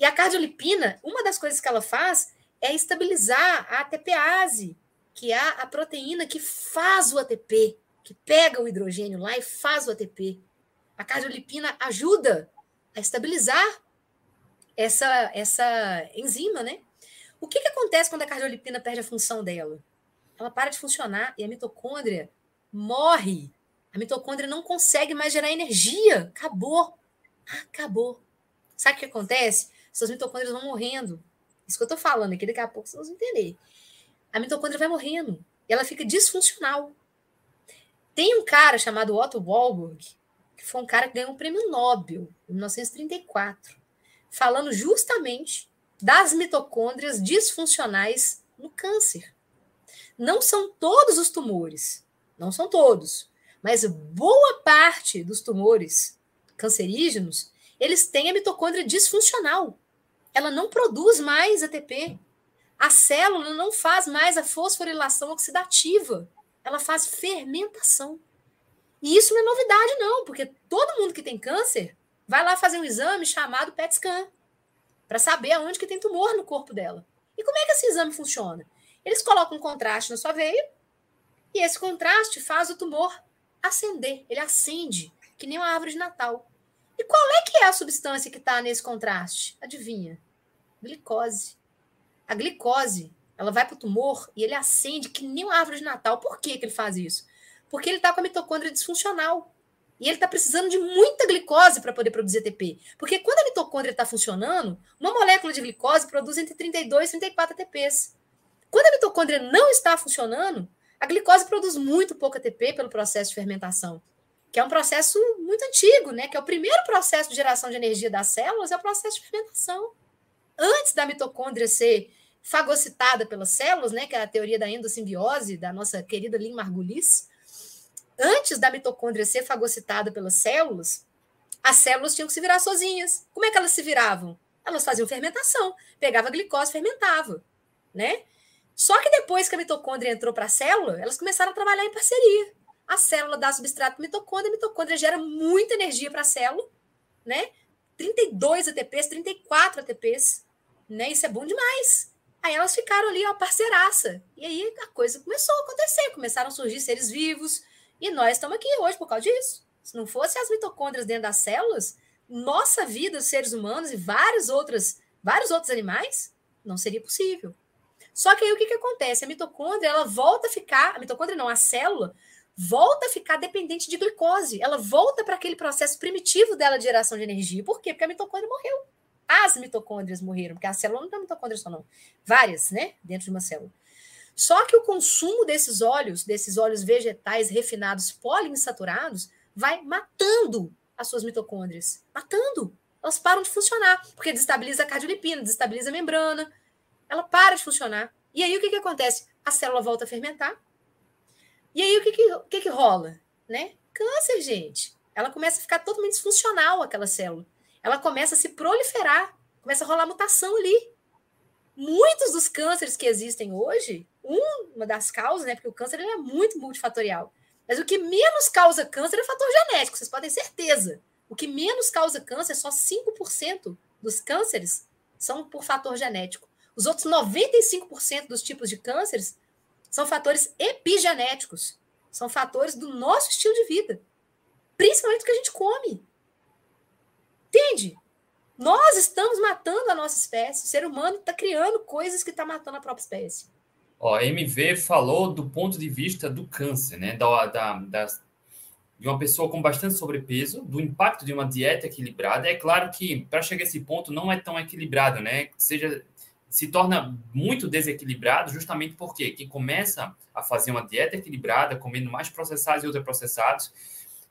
e a cardiolipina, uma das coisas que ela faz é estabilizar a ATPase, que é a proteína que faz o ATP, que pega o hidrogênio lá e faz o ATP. A cardiolipina ajuda a estabilizar essa, essa enzima, né? O que, que acontece quando a cardiolipina perde a função dela? Ela para de funcionar e a mitocôndria morre. A mitocôndria não consegue mais gerar energia. Acabou. Acabou. Sabe o que acontece? suas mitocôndrias vão morrendo. Isso que eu estou falando aqui, daqui a pouco vocês vão entender. A mitocôndria vai morrendo e ela fica disfuncional. Tem um cara chamado Otto Warburg, que foi um cara que ganhou um prêmio Nobel em 1934, falando justamente das mitocôndrias disfuncionais no câncer. Não são todos os tumores, não são todos, mas boa parte dos tumores cancerígenos eles têm a mitocôndria disfuncional. Ela não produz mais ATP. A célula não faz mais a fosforilação oxidativa. Ela faz fermentação. E isso não é novidade, não, porque todo mundo que tem câncer vai lá fazer um exame chamado PET scan para saber aonde que tem tumor no corpo dela. E como é que esse exame funciona? Eles colocam um contraste na sua veia e esse contraste faz o tumor acender. Ele acende, que nem uma árvore de Natal. E qual é que é a substância que está nesse contraste? Adivinha? Glicose. A glicose, ela vai para o tumor e ele acende que nem uma árvore de Natal. Por que, que ele faz isso? Porque ele está com a mitocôndria disfuncional. E ele está precisando de muita glicose para poder produzir ATP. Porque quando a mitocôndria está funcionando, uma molécula de glicose produz entre 32 e 34 ATPs. Quando a mitocôndria não está funcionando, a glicose produz muito pouco ATP pelo processo de fermentação que é um processo muito antigo, né? Que é o primeiro processo de geração de energia das células, é o processo de fermentação. Antes da mitocôndria ser fagocitada pelas células, né? Que é a teoria da endossimbiose da nossa querida Lynn Margulis. Antes da mitocôndria ser fagocitada pelas células, as células tinham que se virar sozinhas. Como é que elas se viravam? Elas faziam fermentação, pegava glicose, fermentava, né? Só que depois que a mitocôndria entrou para a célula, elas começaram a trabalhar em parceria a célula dá substrato para mitocôndria, a mitocôndria gera muita energia para a célula, né? 32 ATPs, 34 ATPs, né? Isso é bom demais. Aí elas ficaram ali, ó, parceiraça. E aí a coisa começou a acontecer, começaram a surgir seres vivos, e nós estamos aqui hoje por causa disso. Se não fosse as mitocôndrias dentro das células, nossa vida, os seres humanos e vários outros, vários outros animais, não seria possível. Só que aí o que, que acontece? A mitocôndria, ela volta a ficar, a mitocôndria não, a célula, volta a ficar dependente de glicose. Ela volta para aquele processo primitivo dela de geração de energia. Por quê? Porque a mitocôndria morreu. As mitocôndrias morreram, porque a célula não tem mitocôndria só, não. Várias, né? Dentro de uma célula. Só que o consumo desses óleos, desses óleos vegetais refinados poliinsaturados, vai matando as suas mitocôndrias. Matando. Elas param de funcionar, porque desestabiliza a cardiolipina, desestabiliza a membrana. Ela para de funcionar. E aí o que, que acontece? A célula volta a fermentar, e aí, o que, que, que, que rola? Né? Câncer, gente. Ela começa a ficar totalmente disfuncional, aquela célula. Ela começa a se proliferar, começa a rolar mutação ali. Muitos dos cânceres que existem hoje, uma das causas, né? Porque o câncer é muito multifatorial. Mas o que menos causa câncer é fator genético, vocês podem ter certeza. O que menos causa câncer, só 5% dos cânceres são por fator genético. Os outros 95% dos tipos de cânceres são fatores epigenéticos. São fatores do nosso estilo de vida. Principalmente do que a gente come. Entende? Nós estamos matando a nossa espécie. O ser humano está criando coisas que está matando a própria espécie. Ó, a MV falou do ponto de vista do câncer, né? Da, da, da, de uma pessoa com bastante sobrepeso, do impacto de uma dieta equilibrada. É claro que para chegar a esse ponto não é tão equilibrado, né? Seja se torna muito desequilibrado justamente porque quem começa a fazer uma dieta equilibrada, comendo mais processados e ultraprocessados,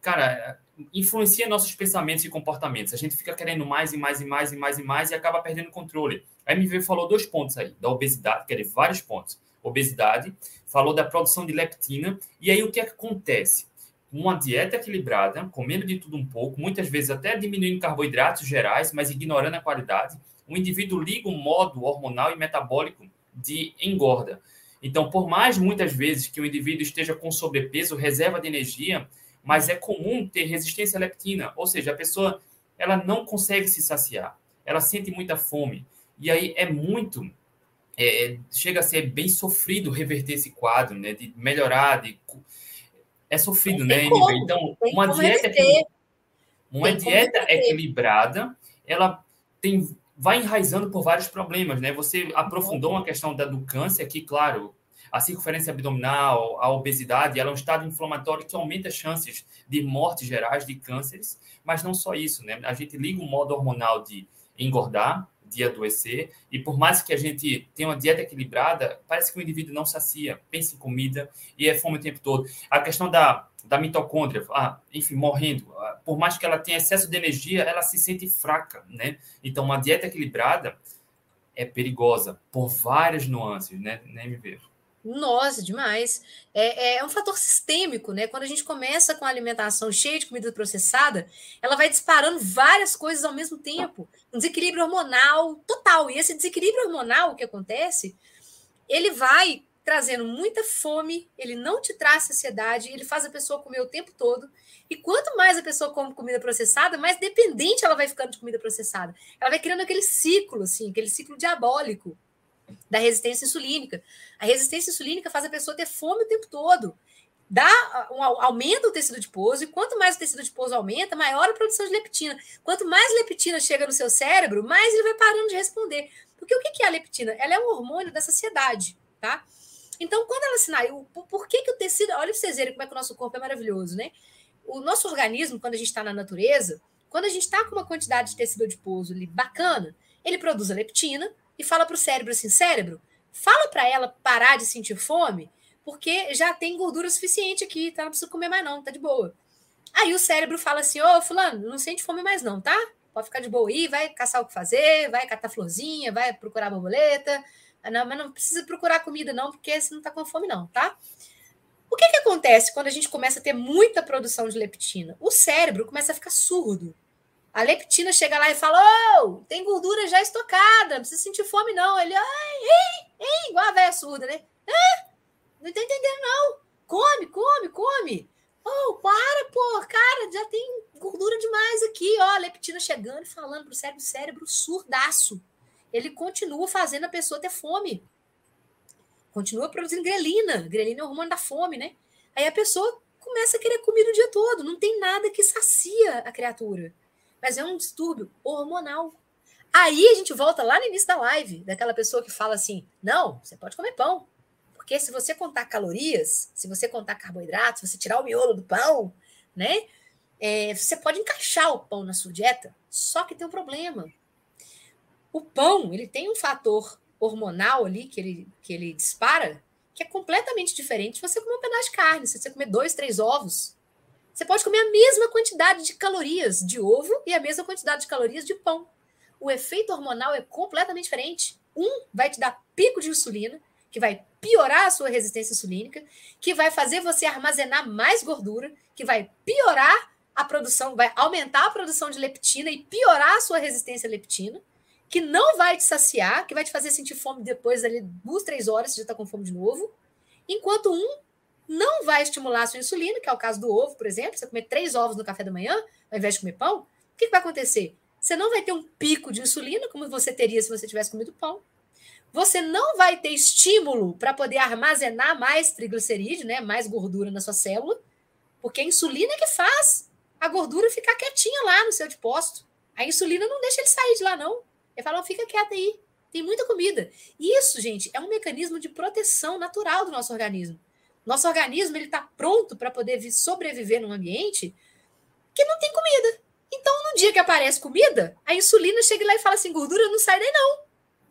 cara, influencia nossos pensamentos e comportamentos. A gente fica querendo mais e mais e mais e mais e mais e acaba perdendo controle. A MV falou dois pontos aí, da obesidade, quer dizer, vários pontos. Obesidade, falou da produção de leptina, e aí o que, é que acontece? Uma dieta equilibrada, comendo de tudo um pouco, muitas vezes até diminuindo carboidratos gerais, mas ignorando a qualidade, o indivíduo liga o modo hormonal e metabólico de engorda. Então, por mais muitas vezes que o indivíduo esteja com sobrepeso, reserva de energia, mas é comum ter resistência à leptina, ou seja, a pessoa ela não consegue se saciar, ela sente muita fome. E aí é muito, é, é chega a ser bem sofrido reverter esse quadro, né? De melhorar, de, é sofrido, né? Então, uma dieta, uma dieta equilibrada, ela tem vai enraizando por vários problemas, né? Você aprofundou uma questão da, do câncer aqui, claro, a circunferência abdominal, a obesidade, ela é um estado inflamatório que aumenta as chances de mortes gerais de cânceres, mas não só isso, né? A gente liga o modo hormonal de engordar, de adoecer, e por mais que a gente tenha uma dieta equilibrada, parece que o indivíduo não sacia, pensa em comida e é fome o tempo todo. A questão da da mitocôndria, ah, enfim, morrendo. Ah, por mais que ela tenha excesso de energia, ela se sente fraca, né? Então, uma dieta equilibrada é perigosa por várias nuances, né, né MV? Nossa, demais. É, é um fator sistêmico, né? Quando a gente começa com a alimentação cheia de comida processada, ela vai disparando várias coisas ao mesmo tempo. Um desequilíbrio hormonal total. E esse desequilíbrio hormonal, que acontece, ele vai trazendo muita fome, ele não te traz saciedade, ele faz a pessoa comer o tempo todo. E quanto mais a pessoa come comida processada, mais dependente ela vai ficando de comida processada. Ela vai criando aquele ciclo, assim, aquele ciclo diabólico da resistência insulínica. A resistência insulínica faz a pessoa ter fome o tempo todo. Dá um, aumenta o tecido adiposo, e quanto mais o tecido adiposo aumenta, maior a produção de leptina. Quanto mais leptina chega no seu cérebro, mais ele vai parando de responder. Porque o que é a leptina? Ela é um hormônio da saciedade, tá? Então, quando ela por, por que, que o tecido. Olha para vocês verem como é que o nosso corpo é maravilhoso, né? O nosso organismo, quando a gente está na natureza, quando a gente está com uma quantidade de tecido adiposo ali bacana, ele produz a leptina e fala para o cérebro assim: cérebro, fala para ela parar de sentir fome, porque já tem gordura suficiente aqui, tá? Não precisa comer mais, não, tá de boa. Aí o cérebro fala assim: ô, Fulano, não sente fome mais, não, tá? Pode ficar de boa aí, vai caçar o que fazer, vai catar florzinha, vai procurar borboleta, ah, não, mas não precisa procurar comida, não, porque você não está com fome, não, tá? O que, que acontece quando a gente começa a ter muita produção de leptina? O cérebro começa a ficar surdo. A leptina chega lá e fala: oh, tem gordura já estocada, não precisa sentir fome, não. Ele, ai, ei, ei, igual a velha surda, né? Ah, não tá entendendo, não. Come, come, come. Oh, para, pô, cara, já tem gordura demais aqui, ó. A leptina chegando e falando pro cérebro, cérebro surdaço ele continua fazendo a pessoa ter fome. Continua produzindo grelina. Grelina é o hormônio da fome, né? Aí a pessoa começa a querer comida o dia todo. Não tem nada que sacia a criatura. Mas é um distúrbio hormonal. Aí a gente volta lá no início da live, daquela pessoa que fala assim: não, você pode comer pão. Por Porque se você contar calorias, se você contar carboidratos, se você tirar o miolo do pão, né? É, você pode encaixar o pão na sua dieta, só que tem um problema. O pão, ele tem um fator hormonal ali que ele, que ele dispara, que é completamente diferente de você comer um pedaço de carne. Se você comer dois, três ovos, você pode comer a mesma quantidade de calorias de ovo e a mesma quantidade de calorias de pão. O efeito hormonal é completamente diferente. Um vai te dar pico de insulina, que vai piorar a sua resistência insulínica, que vai fazer você armazenar mais gordura, que vai piorar a produção, vai aumentar a produção de leptina e piorar a sua resistência à leptina, que não vai te saciar, que vai te fazer sentir fome depois ali duas, três horas, você já está com fome de novo, enquanto um não vai estimular a sua insulina, que é o caso do ovo, por exemplo. Você comer três ovos no café da manhã, ao invés de comer pão, o que, que vai acontecer? Você não vai ter um pico de insulina, como você teria se você tivesse comido pão. Você não vai ter estímulo para poder armazenar mais triglicerídeo, né, mais gordura na sua célula, porque a insulina é que faz a gordura ficar quietinha lá no seu depósito. A insulina não deixa ele sair de lá, não. Ele fala, fica quieto aí, tem muita comida. Isso, gente, é um mecanismo de proteção natural do nosso organismo. Nosso organismo ele está pronto para poder sobreviver num ambiente que não tem comida. Então, no dia que aparece comida, a insulina chega lá e fala assim: gordura não sai daí, não.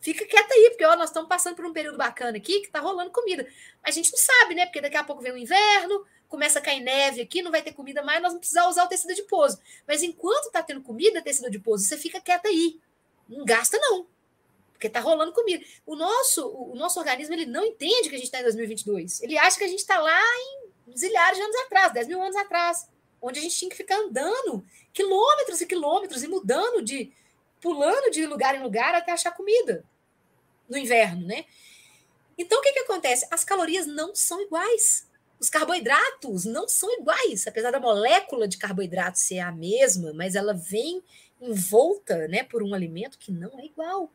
Fica quieta aí, porque ó, nós estamos passando por um período bacana aqui que está rolando comida. A gente não sabe, né? Porque daqui a pouco vem o inverno, começa a cair neve aqui, não vai ter comida mais, nós vamos precisar usar o tecido adiposo. Mas enquanto está tendo comida, tecido adiposo, você fica quieta aí. Não gasta, não porque está rolando comida. O nosso, o nosso organismo ele não entende que a gente está em 2022. Ele acha que a gente está lá em zilhares de anos atrás, 10 mil anos atrás, onde a gente tinha que ficar andando quilômetros e quilômetros e mudando de. pulando de lugar em lugar até achar comida no inverno, né? Então, o que, que acontece? As calorias não são iguais. Os carboidratos não são iguais, apesar da molécula de carboidrato ser a mesma, mas ela vem envolta né, por um alimento que não é igual.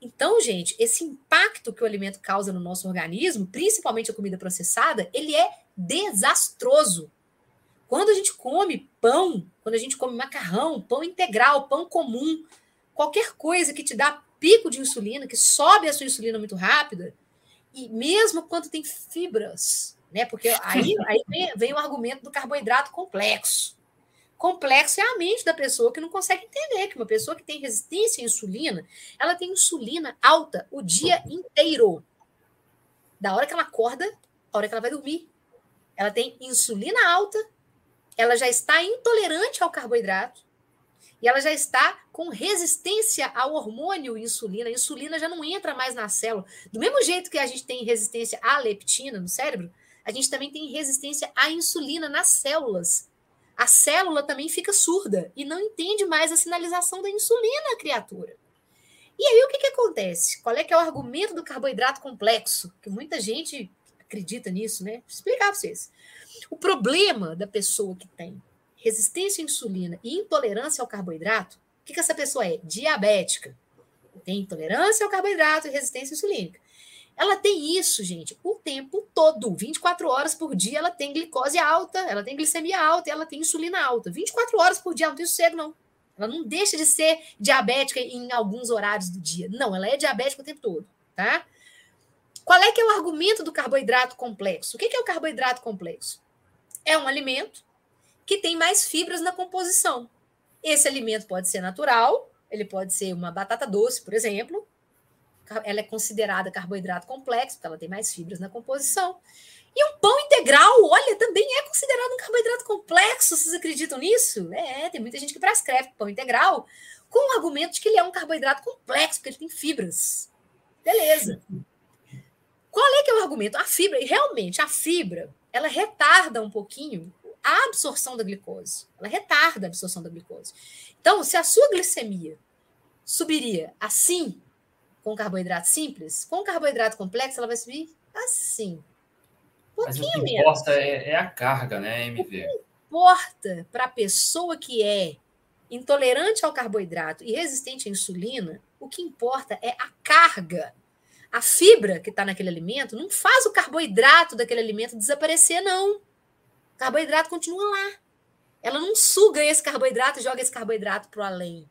Então, gente, esse impacto que o alimento causa no nosso organismo, principalmente a comida processada, ele é desastroso. Quando a gente come pão, quando a gente come macarrão, pão integral, pão comum, qualquer coisa que te dá pico de insulina, que sobe a sua insulina muito rápida, e mesmo quando tem fibras, né? Porque aí, aí vem, vem o argumento do carboidrato complexo. Complexo é a mente da pessoa que não consegue entender que uma pessoa que tem resistência à insulina, ela tem insulina alta o dia inteiro. Da hora que ela acorda, a hora que ela vai dormir. Ela tem insulina alta, ela já está intolerante ao carboidrato e ela já está com resistência ao hormônio insulina. A insulina já não entra mais na célula. Do mesmo jeito que a gente tem resistência à leptina no cérebro, a gente também tem resistência à insulina nas células a célula também fica surda e não entende mais a sinalização da insulina, criatura. E aí o que, que acontece? Qual é que é o argumento do carboidrato complexo? Que muita gente acredita nisso, né? Vou explicar para vocês. O problema da pessoa que tem resistência à insulina e intolerância ao carboidrato, o que, que essa pessoa é? Diabética. Tem intolerância ao carboidrato e resistência insulínica. Ela tem isso, gente, o tempo todo. 24 horas por dia ela tem glicose alta, ela tem glicemia alta e ela tem insulina alta. 24 horas por dia, ela não tem sossego, não. Ela não deixa de ser diabética em alguns horários do dia. Não, ela é diabética o tempo todo, tá? Qual é que é o argumento do carboidrato complexo? O que é o carboidrato complexo? É um alimento que tem mais fibras na composição. Esse alimento pode ser natural, ele pode ser uma batata doce, por exemplo, ela é considerada carboidrato complexo, porque ela tem mais fibras na composição. E um pão integral, olha, também é considerado um carboidrato complexo. Vocês acreditam nisso? É, tem muita gente que prescreve pão integral com o argumento de que ele é um carboidrato complexo, porque ele tem fibras. Beleza. Qual é que é o argumento? A fibra, e realmente, a fibra, ela retarda um pouquinho a absorção da glicose. Ela retarda a absorção da glicose. Então, se a sua glicemia subiria assim, com carboidrato simples, com carboidrato complexo, ela vai subir assim. Um Mas o que importa é, é, a carga, né, MV? O que importa para a pessoa que é intolerante ao carboidrato e resistente à insulina, o que importa é a carga. A fibra que está naquele alimento não faz o carboidrato daquele alimento desaparecer, não. O carboidrato continua lá. Ela não suga esse carboidrato e joga esse carboidrato para o além.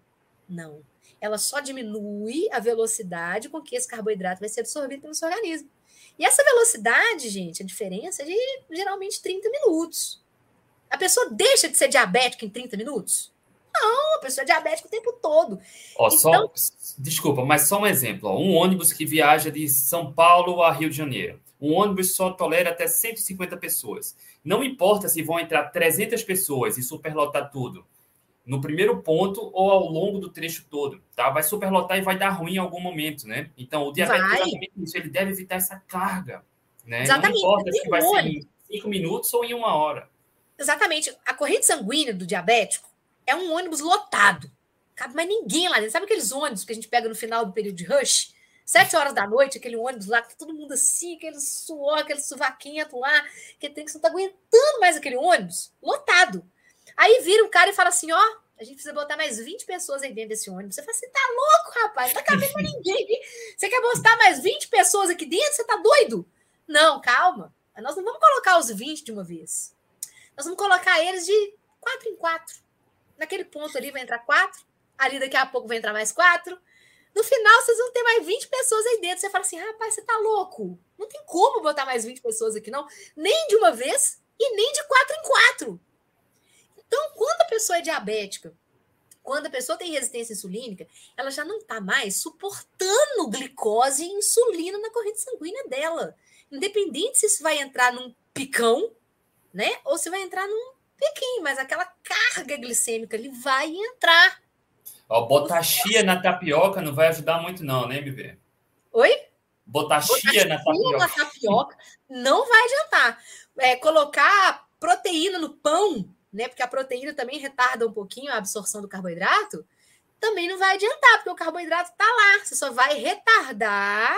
Não ela só diminui a velocidade com que esse carboidrato vai ser absorvido pelo seu organismo. E essa velocidade, gente, a diferença é de geralmente 30 minutos. A pessoa deixa de ser diabética em 30 minutos? Não, a pessoa é diabética o tempo todo. Ó, então... só, desculpa, mas só um exemplo. Ó, um ônibus que viaja de São Paulo a Rio de Janeiro. Um ônibus só tolera até 150 pessoas. Não importa se vão entrar 300 pessoas e superlotar tudo no primeiro ponto ou ao longo do trecho todo, tá? Vai superlotar e vai dar ruim em algum momento, né? Então, o diabético vai. é exatamente isso, ele deve evitar essa carga, né? Exatamente. Não importa se vai ser em cinco minutos ou em uma hora. Exatamente. A corrente sanguínea do diabético é um ônibus lotado. Cabe mais ninguém lá dentro. Sabe aqueles ônibus que a gente pega no final do período de rush? Sete horas da noite, aquele ônibus lá, que tá todo mundo assim, aquele suor, aquele suvaquento lá, que tem que você não tá aguentando mais aquele ônibus, lotado. Aí vira um cara e fala assim: ó, a gente precisa botar mais 20 pessoas aí dentro desse ônibus. Você fala assim: tá louco, rapaz? Não tá cabendo pra ninguém. Você quer botar mais 20 pessoas aqui dentro? Você tá doido? Não, calma. Nós não vamos colocar os 20 de uma vez. Nós vamos colocar eles de quatro em quatro. Naquele ponto ali vai entrar quatro. Ali daqui a pouco vai entrar mais quatro. No final, vocês vão ter mais 20 pessoas aí dentro. Você fala assim, rapaz, você tá louco. Não tem como botar mais 20 pessoas aqui, não. Nem de uma vez e nem de quatro em quatro. Então, quando a pessoa é diabética, quando a pessoa tem resistência insulínica, ela já não está mais suportando glicose e insulina na corrente sanguínea dela. Independente se isso vai entrar num picão, né? Ou se vai entrar num pequim, mas aquela carga glicêmica ele vai entrar. Ó, botar chia na tapioca não vai ajudar muito, não, né, MV? Oi? Botar chia na tapioca. na tapioca não vai adiantar. É, colocar proteína no pão né? Porque a proteína também retarda um pouquinho a absorção do carboidrato, também não vai adiantar, porque o carboidrato está lá. Você só vai retardar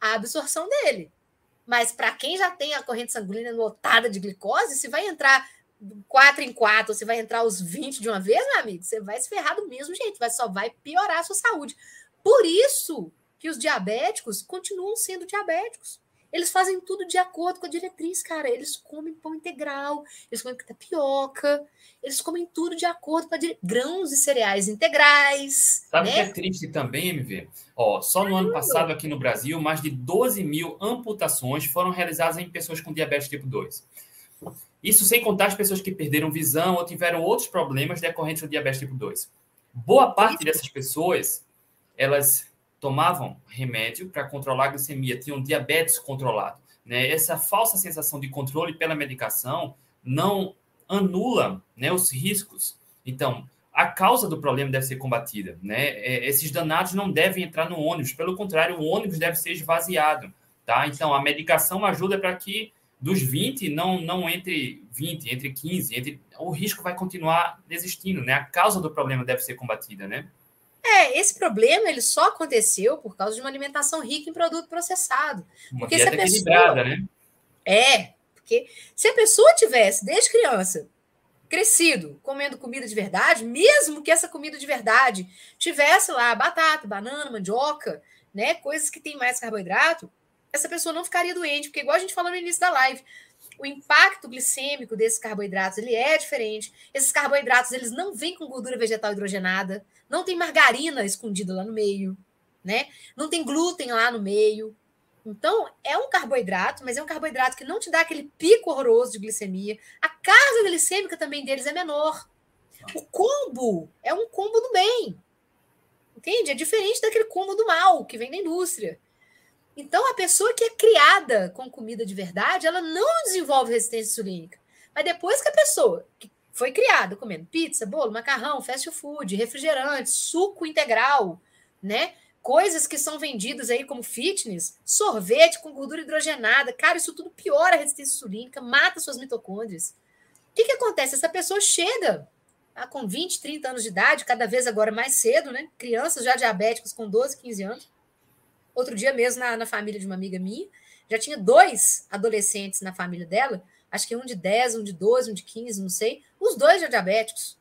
a absorção dele. Mas para quem já tem a corrente sanguínea lotada de glicose, se vai entrar 4 em 4, ou se vai entrar os 20 de uma vez, meu amigo, você vai se ferrar do mesmo jeito, vai, só vai piorar a sua saúde. Por isso que os diabéticos continuam sendo diabéticos. Eles fazem tudo de acordo com a diretriz, cara. Eles comem pão integral, eles comem tapioca, eles comem tudo de acordo com a diretriz. Grãos e cereais integrais. Sabe o né? que é triste também, MV? Ó, só no ano passado aqui no Brasil, mais de 12 mil amputações foram realizadas em pessoas com diabetes tipo 2. Isso sem contar as pessoas que perderam visão ou tiveram outros problemas decorrentes do diabetes tipo 2. Boa parte dessas pessoas, elas tomavam remédio para controlar a glicemia, tinham diabetes controlado. Né? Essa falsa sensação de controle pela medicação não anula né, os riscos. Então, a causa do problema deve ser combatida. Né? É, esses danados não devem entrar no ônibus, pelo contrário, o ônibus deve ser esvaziado. Tá? Então, a medicação ajuda para que dos 20 não, não entre 20, entre 15, entre, o risco vai continuar existindo. Né? A causa do problema deve ser combatida. Né? É, esse problema ele só aconteceu por causa de uma alimentação rica em produto processado. Uma porque se a pessoa... né? É, porque se a pessoa tivesse, desde criança, crescido comendo comida de verdade, mesmo que essa comida de verdade tivesse lá batata, banana, mandioca, né, coisas que têm mais carboidrato, essa pessoa não ficaria doente, porque igual a gente falou no início da live, o impacto glicêmico desses carboidratos ele é diferente. Esses carboidratos eles não vêm com gordura vegetal hidrogenada, não tem margarina escondida lá no meio, né? Não tem glúten lá no meio. Então, é um carboidrato, mas é um carboidrato que não te dá aquele pico horroroso de glicemia. A carga glicêmica também deles é menor. O combo é um combo do bem. Entende? É diferente daquele combo do mal que vem da indústria. Então, a pessoa que é criada com comida de verdade, ela não desenvolve resistência insulínica. Mas depois que a pessoa que foi criada comendo pizza, bolo, macarrão, fast food, refrigerante, suco integral, né? Coisas que são vendidas aí como fitness, sorvete com gordura hidrogenada, cara, isso tudo piora a resistência insulínica, mata suas mitocôndrias. O que, que acontece? Essa pessoa chega tá, com 20, 30 anos de idade, cada vez agora mais cedo, né? Crianças já diabéticas com 12, 15 anos Outro dia mesmo, na, na família de uma amiga minha, já tinha dois adolescentes na família dela, acho que um de 10, um de 12, um de 15, não sei, os dois já diabéticos.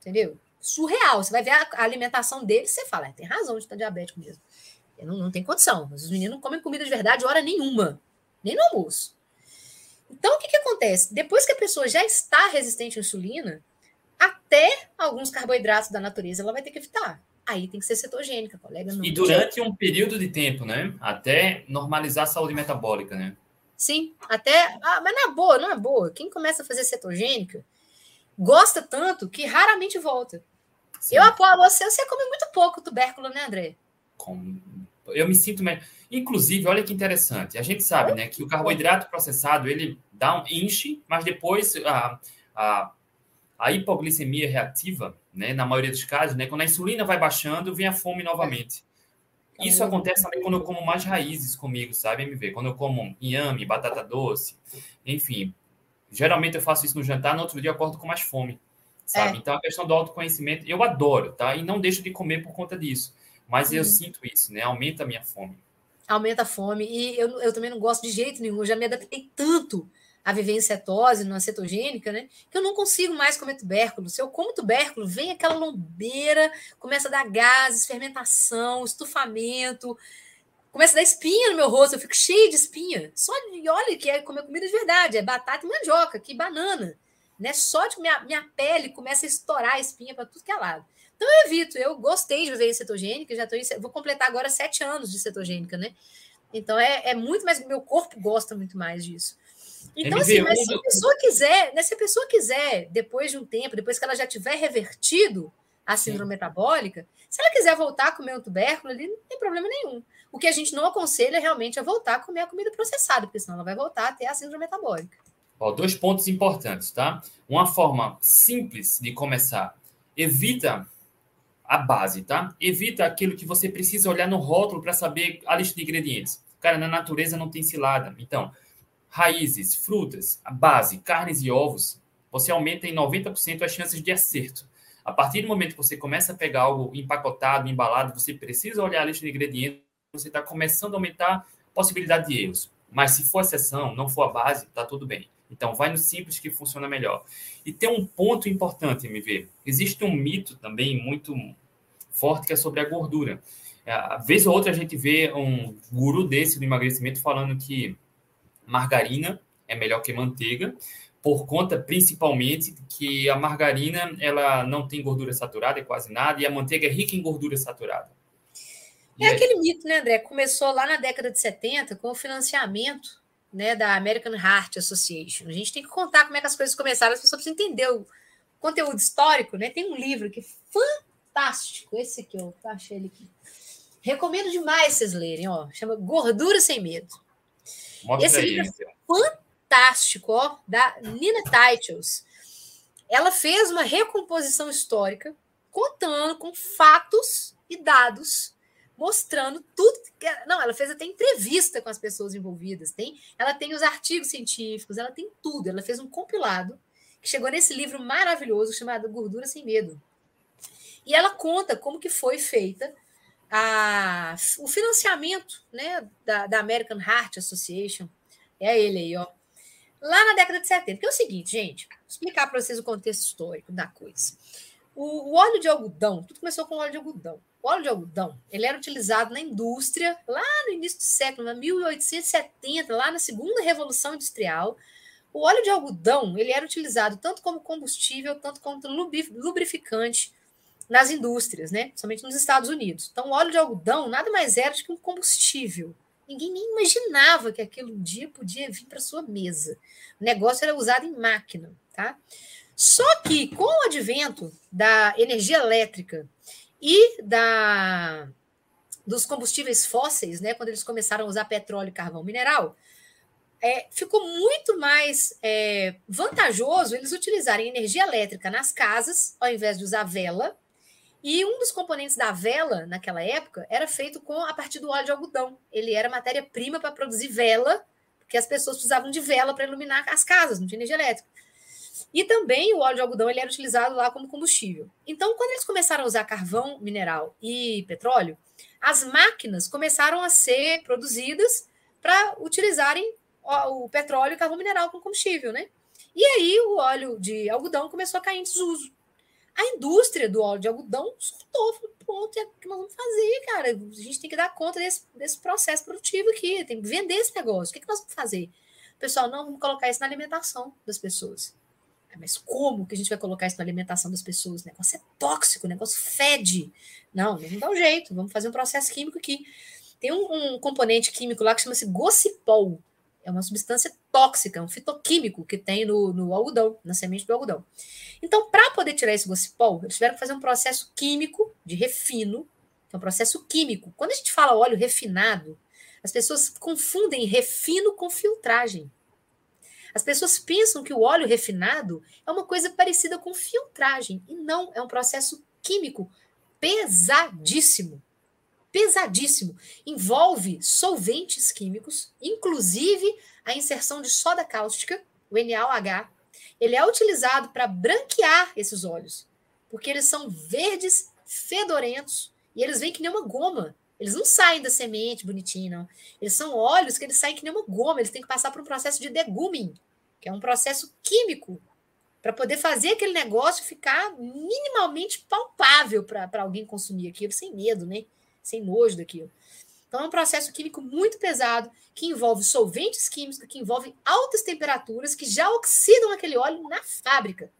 Entendeu? Surreal. Você vai ver a, alimentação deles, você fala, é, tem razão de estar diabético mesmo. Não, não tem condição. Os meninos não comem comida de verdade hora nenhuma, nem no almoço. Então, o que, que acontece? Depois que a pessoa já está resistente à insulina, até alguns carboidratos da natureza ela vai ter que evitar. aí tem que ser cetogênica, colega. e durante um período de tempo, né? Até normalizar a saúde metabólica, né? Sim, até. Ah, mas não é boa, não é boa. Quem começa a fazer cetogênica gosta tanto que raramente volta. Sim. Eu apoio você, você come muito pouco tubérculo, né, André? Eu me sinto melhor. Inclusive, olha que interessante. A gente sabe, né, que o carboidrato processado ele dá um enche, mas depois a, a, a hipoglicemia reativa, né, na maioria dos casos, né, quando a insulina vai baixando, vem a fome novamente. Isso acontece também quando eu como mais raízes comigo, sabe, MV? Quando eu como inhame, batata doce, enfim. Geralmente eu faço isso no jantar, no outro dia eu acordo com mais fome, sabe? É. Então a questão do autoconhecimento, eu adoro, tá? E não deixo de comer por conta disso. Mas uhum. eu sinto isso, né? Aumenta a minha fome. Aumenta a fome. E eu, eu também não gosto de jeito nenhum. Eu já me adaptei tanto a viver em cetose, numa cetogênica, né? Que eu não consigo mais comer tubérculo. Se eu como tubérculo, vem aquela lombeira, começa a dar gases, fermentação, estufamento, começa a dar espinha no meu rosto, eu fico cheio de espinha. Só de, olha que é comer comida de verdade, é batata e mandioca, que banana. Né? Só de minha, minha pele começa a estourar a espinha para tudo que é lado. Então eu evito, eu gostei de viver em cetogênica, já tô em, vou completar agora sete anos de cetogênica, né? Então é, é muito mais, meu corpo gosta muito mais disso. Então, assim, mas se a pessoa quiser, né, se a pessoa quiser, depois de um tempo, depois que ela já tiver revertido a síndrome Sim. metabólica, se ela quiser voltar a comer um tubérculo ali, não tem problema nenhum. O que a gente não aconselha realmente é voltar a comer a comida processada, porque senão ela vai voltar a ter a síndrome metabólica. Ó, dois pontos importantes, tá? Uma forma simples de começar. Evita a base, tá? Evita aquilo que você precisa olhar no rótulo para saber a lista de ingredientes. Cara, na natureza não tem cilada. Então, raízes, frutas, a base, carnes e ovos, você aumenta em 90% as chances de acerto. A partir do momento que você começa a pegar algo empacotado, embalado, você precisa olhar a lista de ingredientes, você está começando a aumentar a possibilidade de erros. Mas se for exceção, não for a base, tá tudo bem. Então, vai no simples que funciona melhor. E tem um ponto importante, MV. Existe um mito também muito forte que é sobre a gordura. A vez ou outra a gente vê um guru desse do emagrecimento falando que margarina é melhor que manteiga, por conta principalmente que a margarina ela não tem gordura saturada, é quase nada, e a manteiga é rica em gordura saturada. É, aquele mito, né, André? Começou lá na década de 70 com o financiamento né, da American Heart Association. A gente tem que contar como é que as coisas começaram, as pessoas precisam entender o conteúdo histórico, né? Tem um livro que é fantástico, esse aqui, eu achei ele aqui. Recomendo demais vocês lerem, ó. Chama Gordura Sem Medo. Mostra Esse aí, livro é fantástico, ó, da Nina Titles. Ela fez uma recomposição histórica contando com fatos e dados mostrando tudo. Não, ela fez até entrevista com as pessoas envolvidas. Tem, ela tem os artigos científicos, ela tem tudo. Ela fez um compilado que chegou nesse livro maravilhoso chamado Gordura sem Medo. E ela conta como que foi feita a, o financiamento né, da, da American Heart Association, é ele aí, ó, lá na década de 70. Que é o seguinte, gente, vou explicar para vocês o contexto histórico da coisa. O, o, óleo de algodão, tudo começou com óleo de algodão. O óleo de algodão, ele era utilizado na indústria lá no início do século, na 1870, lá na segunda revolução industrial. O óleo de algodão, ele era utilizado tanto como combustível, tanto como lubrificante nas indústrias, né? Somente nos Estados Unidos. Então, o óleo de algodão nada mais era do que um combustível. Ninguém nem imaginava que aquilo um dia podia vir para sua mesa. O negócio era usado em máquina, tá? Só que com o advento da energia elétrica e da dos combustíveis fósseis, né, quando eles começaram a usar petróleo e carvão mineral, é, ficou muito mais é, vantajoso eles utilizarem energia elétrica nas casas, ao invés de usar vela, e um dos componentes da vela, naquela época, era feito com a partir do óleo de algodão. Ele era matéria-prima para produzir vela, porque as pessoas precisavam de vela para iluminar as casas, não tinha energia elétrica. E também o óleo de algodão ele era utilizado lá como combustível. Então, quando eles começaram a usar carvão mineral e petróleo, as máquinas começaram a ser produzidas para utilizarem o petróleo e carvão mineral como combustível, né? E aí o óleo de algodão começou a cair em desuso. A indústria do óleo de algodão escutou, falou, pronto, é o que nós vamos fazer, cara? A gente tem que dar conta desse, desse processo produtivo aqui, tem que vender esse negócio. O que, que nós vamos fazer? Pessoal, não, vamos colocar isso na alimentação das pessoas. Ah, mas como que a gente vai colocar isso na alimentação das pessoas? O negócio é tóxico, o negócio fede. Não, não dá um jeito, vamos fazer um processo químico aqui. Tem um, um componente químico lá que chama-se gocipol. É uma substância tóxica, um fitoquímico que tem no, no algodão, na semente do algodão. Então, para poder tirar esse gocipol, eles tiveram que fazer um processo químico de refino, que é um processo químico. Quando a gente fala óleo refinado, as pessoas confundem refino com filtragem. As pessoas pensam que o óleo refinado é uma coisa parecida com filtragem, e não, é um processo químico pesadíssimo. Pesadíssimo. Envolve solventes químicos, inclusive a inserção de soda cáustica, o NaOH. Ele é utilizado para branquear esses óleos, porque eles são verdes, fedorentos, e eles vêm que nem uma goma. Eles não saem da semente bonitinho, não. Eles são óleos que eles saem que nem uma goma, eles têm que passar por um processo de deguming, que é um processo químico, para poder fazer aquele negócio ficar minimamente palpável para alguém consumir aquilo, sem medo, né? Sem nojo daquilo. Então é um processo químico muito pesado, que envolve solventes químicos, que envolve altas temperaturas, que já oxidam aquele óleo na fábrica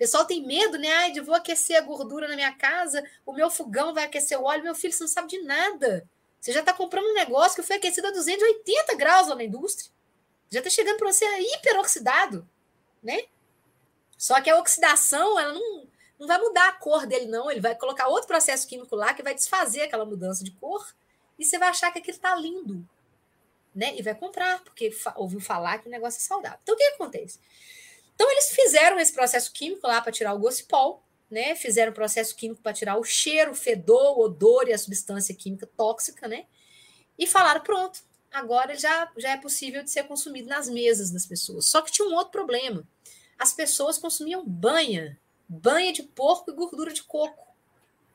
pessoal tem medo, né? Ai, de vou aquecer a gordura na minha casa, o meu fogão vai aquecer o óleo. Meu filho, você não sabe de nada. Você já está comprando um negócio que foi aquecido a 280 graus lá na indústria. Já está chegando para você hiperoxidado, né? Só que a oxidação, ela não, não vai mudar a cor dele, não. Ele vai colocar outro processo químico lá que vai desfazer aquela mudança de cor e você vai achar que aquilo está lindo, né? E vai comprar, porque ouviu falar que o negócio é saudável. Então, o que acontece? Então, eles fizeram esse processo químico lá para tirar o gocipol, né? Fizeram o processo químico para tirar o cheiro, o fedor, o odor e a substância química tóxica, né? E falaram: pronto, agora já, já é possível de ser consumido nas mesas das pessoas. Só que tinha um outro problema. As pessoas consumiam banha, banha de porco e gordura de coco.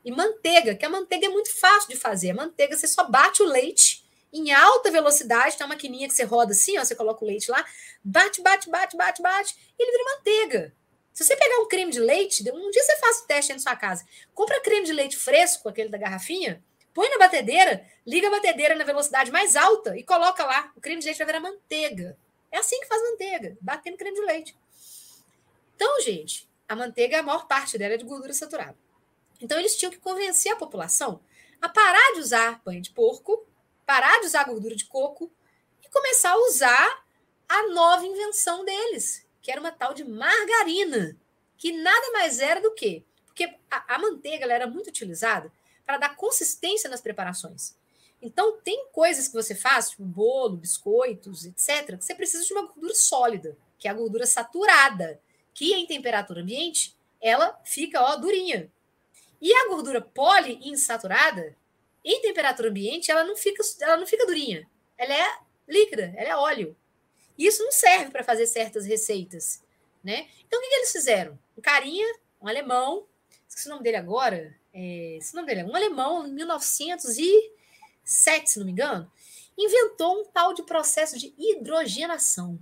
E manteiga, que a manteiga é muito fácil de fazer. A manteiga, você só bate o leite em alta velocidade, tem uma maquininha que você roda assim, ó, você coloca o leite lá, bate, bate, bate, bate, bate, e ele vira manteiga. Se você pegar um creme de leite, um dia você faz o teste aí na sua casa, compra creme de leite fresco, aquele da garrafinha, põe na batedeira, liga a batedeira na velocidade mais alta e coloca lá. O creme de leite vai virar manteiga. É assim que faz manteiga, batendo creme de leite. Então, gente, a manteiga, a maior parte dela é de gordura saturada. Então, eles tinham que convencer a população a parar de usar banho de porco parar de usar gordura de coco e começar a usar a nova invenção deles, que era uma tal de margarina, que nada mais era do que. Porque a, a manteiga era muito utilizada para dar consistência nas preparações. Então, tem coisas que você faz, tipo bolo, biscoitos, etc., que você precisa de uma gordura sólida, que é a gordura saturada, que em temperatura ambiente ela fica ó, durinha. E a gordura poliinsaturada, em temperatura ambiente, ela não fica, ela não fica durinha. Ela é líquida, ela é óleo. E isso não serve para fazer certas receitas, né? Então, o que, que, eles fizeram? Um carinha, um alemão, esqueci o nome dele agora, é, esse nome dele é um alemão, em 1907, se não me engano, inventou um tal de processo de hidrogenação.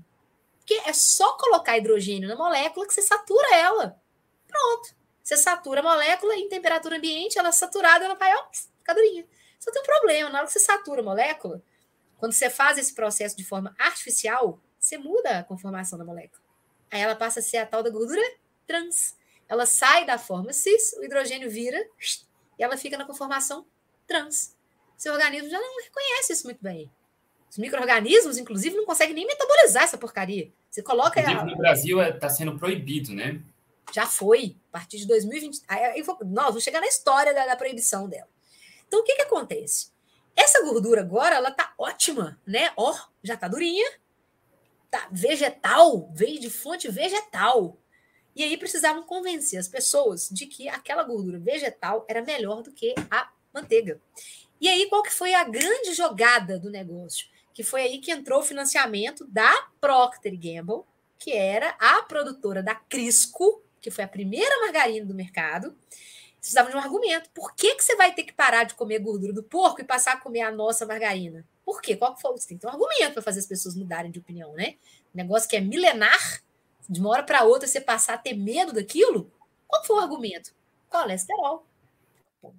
Porque é só colocar hidrogênio na molécula que você satura ela. Pronto. Você satura a molécula em temperatura ambiente, ela é saturada, ela vai ó, ficar durinha. Só tem um problema, na hora que você satura a molécula, quando você faz esse processo de forma artificial, você muda a conformação da molécula. Aí ela passa a ser a tal da gordura trans. Ela sai da forma cis, o hidrogênio vira e ela fica na conformação trans. Seu organismo já não reconhece isso muito bem. Os micro-organismos, inclusive, não conseguem nem metabolizar essa porcaria. Você coloca. Inclusive, no Brasil está é, sendo proibido, né? Já foi, a partir de 2020. Aí, vou, nós vamos chegar na história da, da proibição dela. Então, o que, que acontece? Essa gordura agora, ela tá ótima, né? Ó, já tá durinha, tá vegetal, veio de fonte vegetal. E aí precisavam convencer as pessoas de que aquela gordura vegetal era melhor do que a manteiga. E aí, qual que foi a grande jogada do negócio? Que foi aí que entrou o financiamento da Procter Gamble, que era a produtora da Crisco, que foi a primeira margarina do mercado, precisava de um argumento. Por que, que você vai ter que parar de comer gordura do porco e passar a comer a nossa margarina? Por quê? Qual que foi? Você tem que ter um argumento para fazer as pessoas mudarem de opinião, né? Um negócio que é milenar, de uma hora para outra você passar a ter medo daquilo. Qual foi o argumento? Colesterol.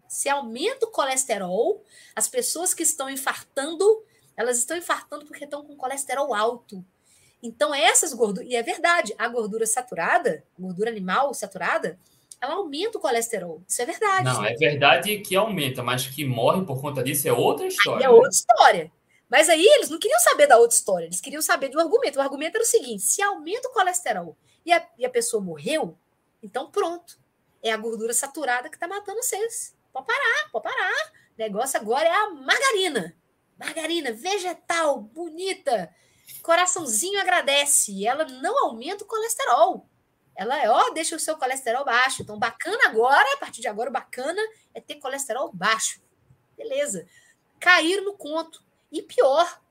Se aumenta o colesterol, as pessoas que estão infartando, elas estão infartando porque estão com colesterol alto. Então, essas gorduras, e é verdade, a gordura saturada, gordura animal saturada, ela aumenta o colesterol. Isso é verdade. Não, é verdade que aumenta, mas que morre por conta disso é outra história. Aí é outra história. Mas aí eles não queriam saber da outra história, eles queriam saber do argumento. O argumento era o seguinte: se aumenta o colesterol e a, e a pessoa morreu, então pronto. É a gordura saturada que está matando vocês. Pode parar, pode parar. O negócio agora é a margarina. Margarina, vegetal, bonita. Coraçãozinho agradece. Ela não aumenta o colesterol. Ela é, ó, deixa o seu colesterol baixo. Então, bacana agora, a partir de agora, bacana é ter colesterol baixo. Beleza. Caíram no conto. E pior,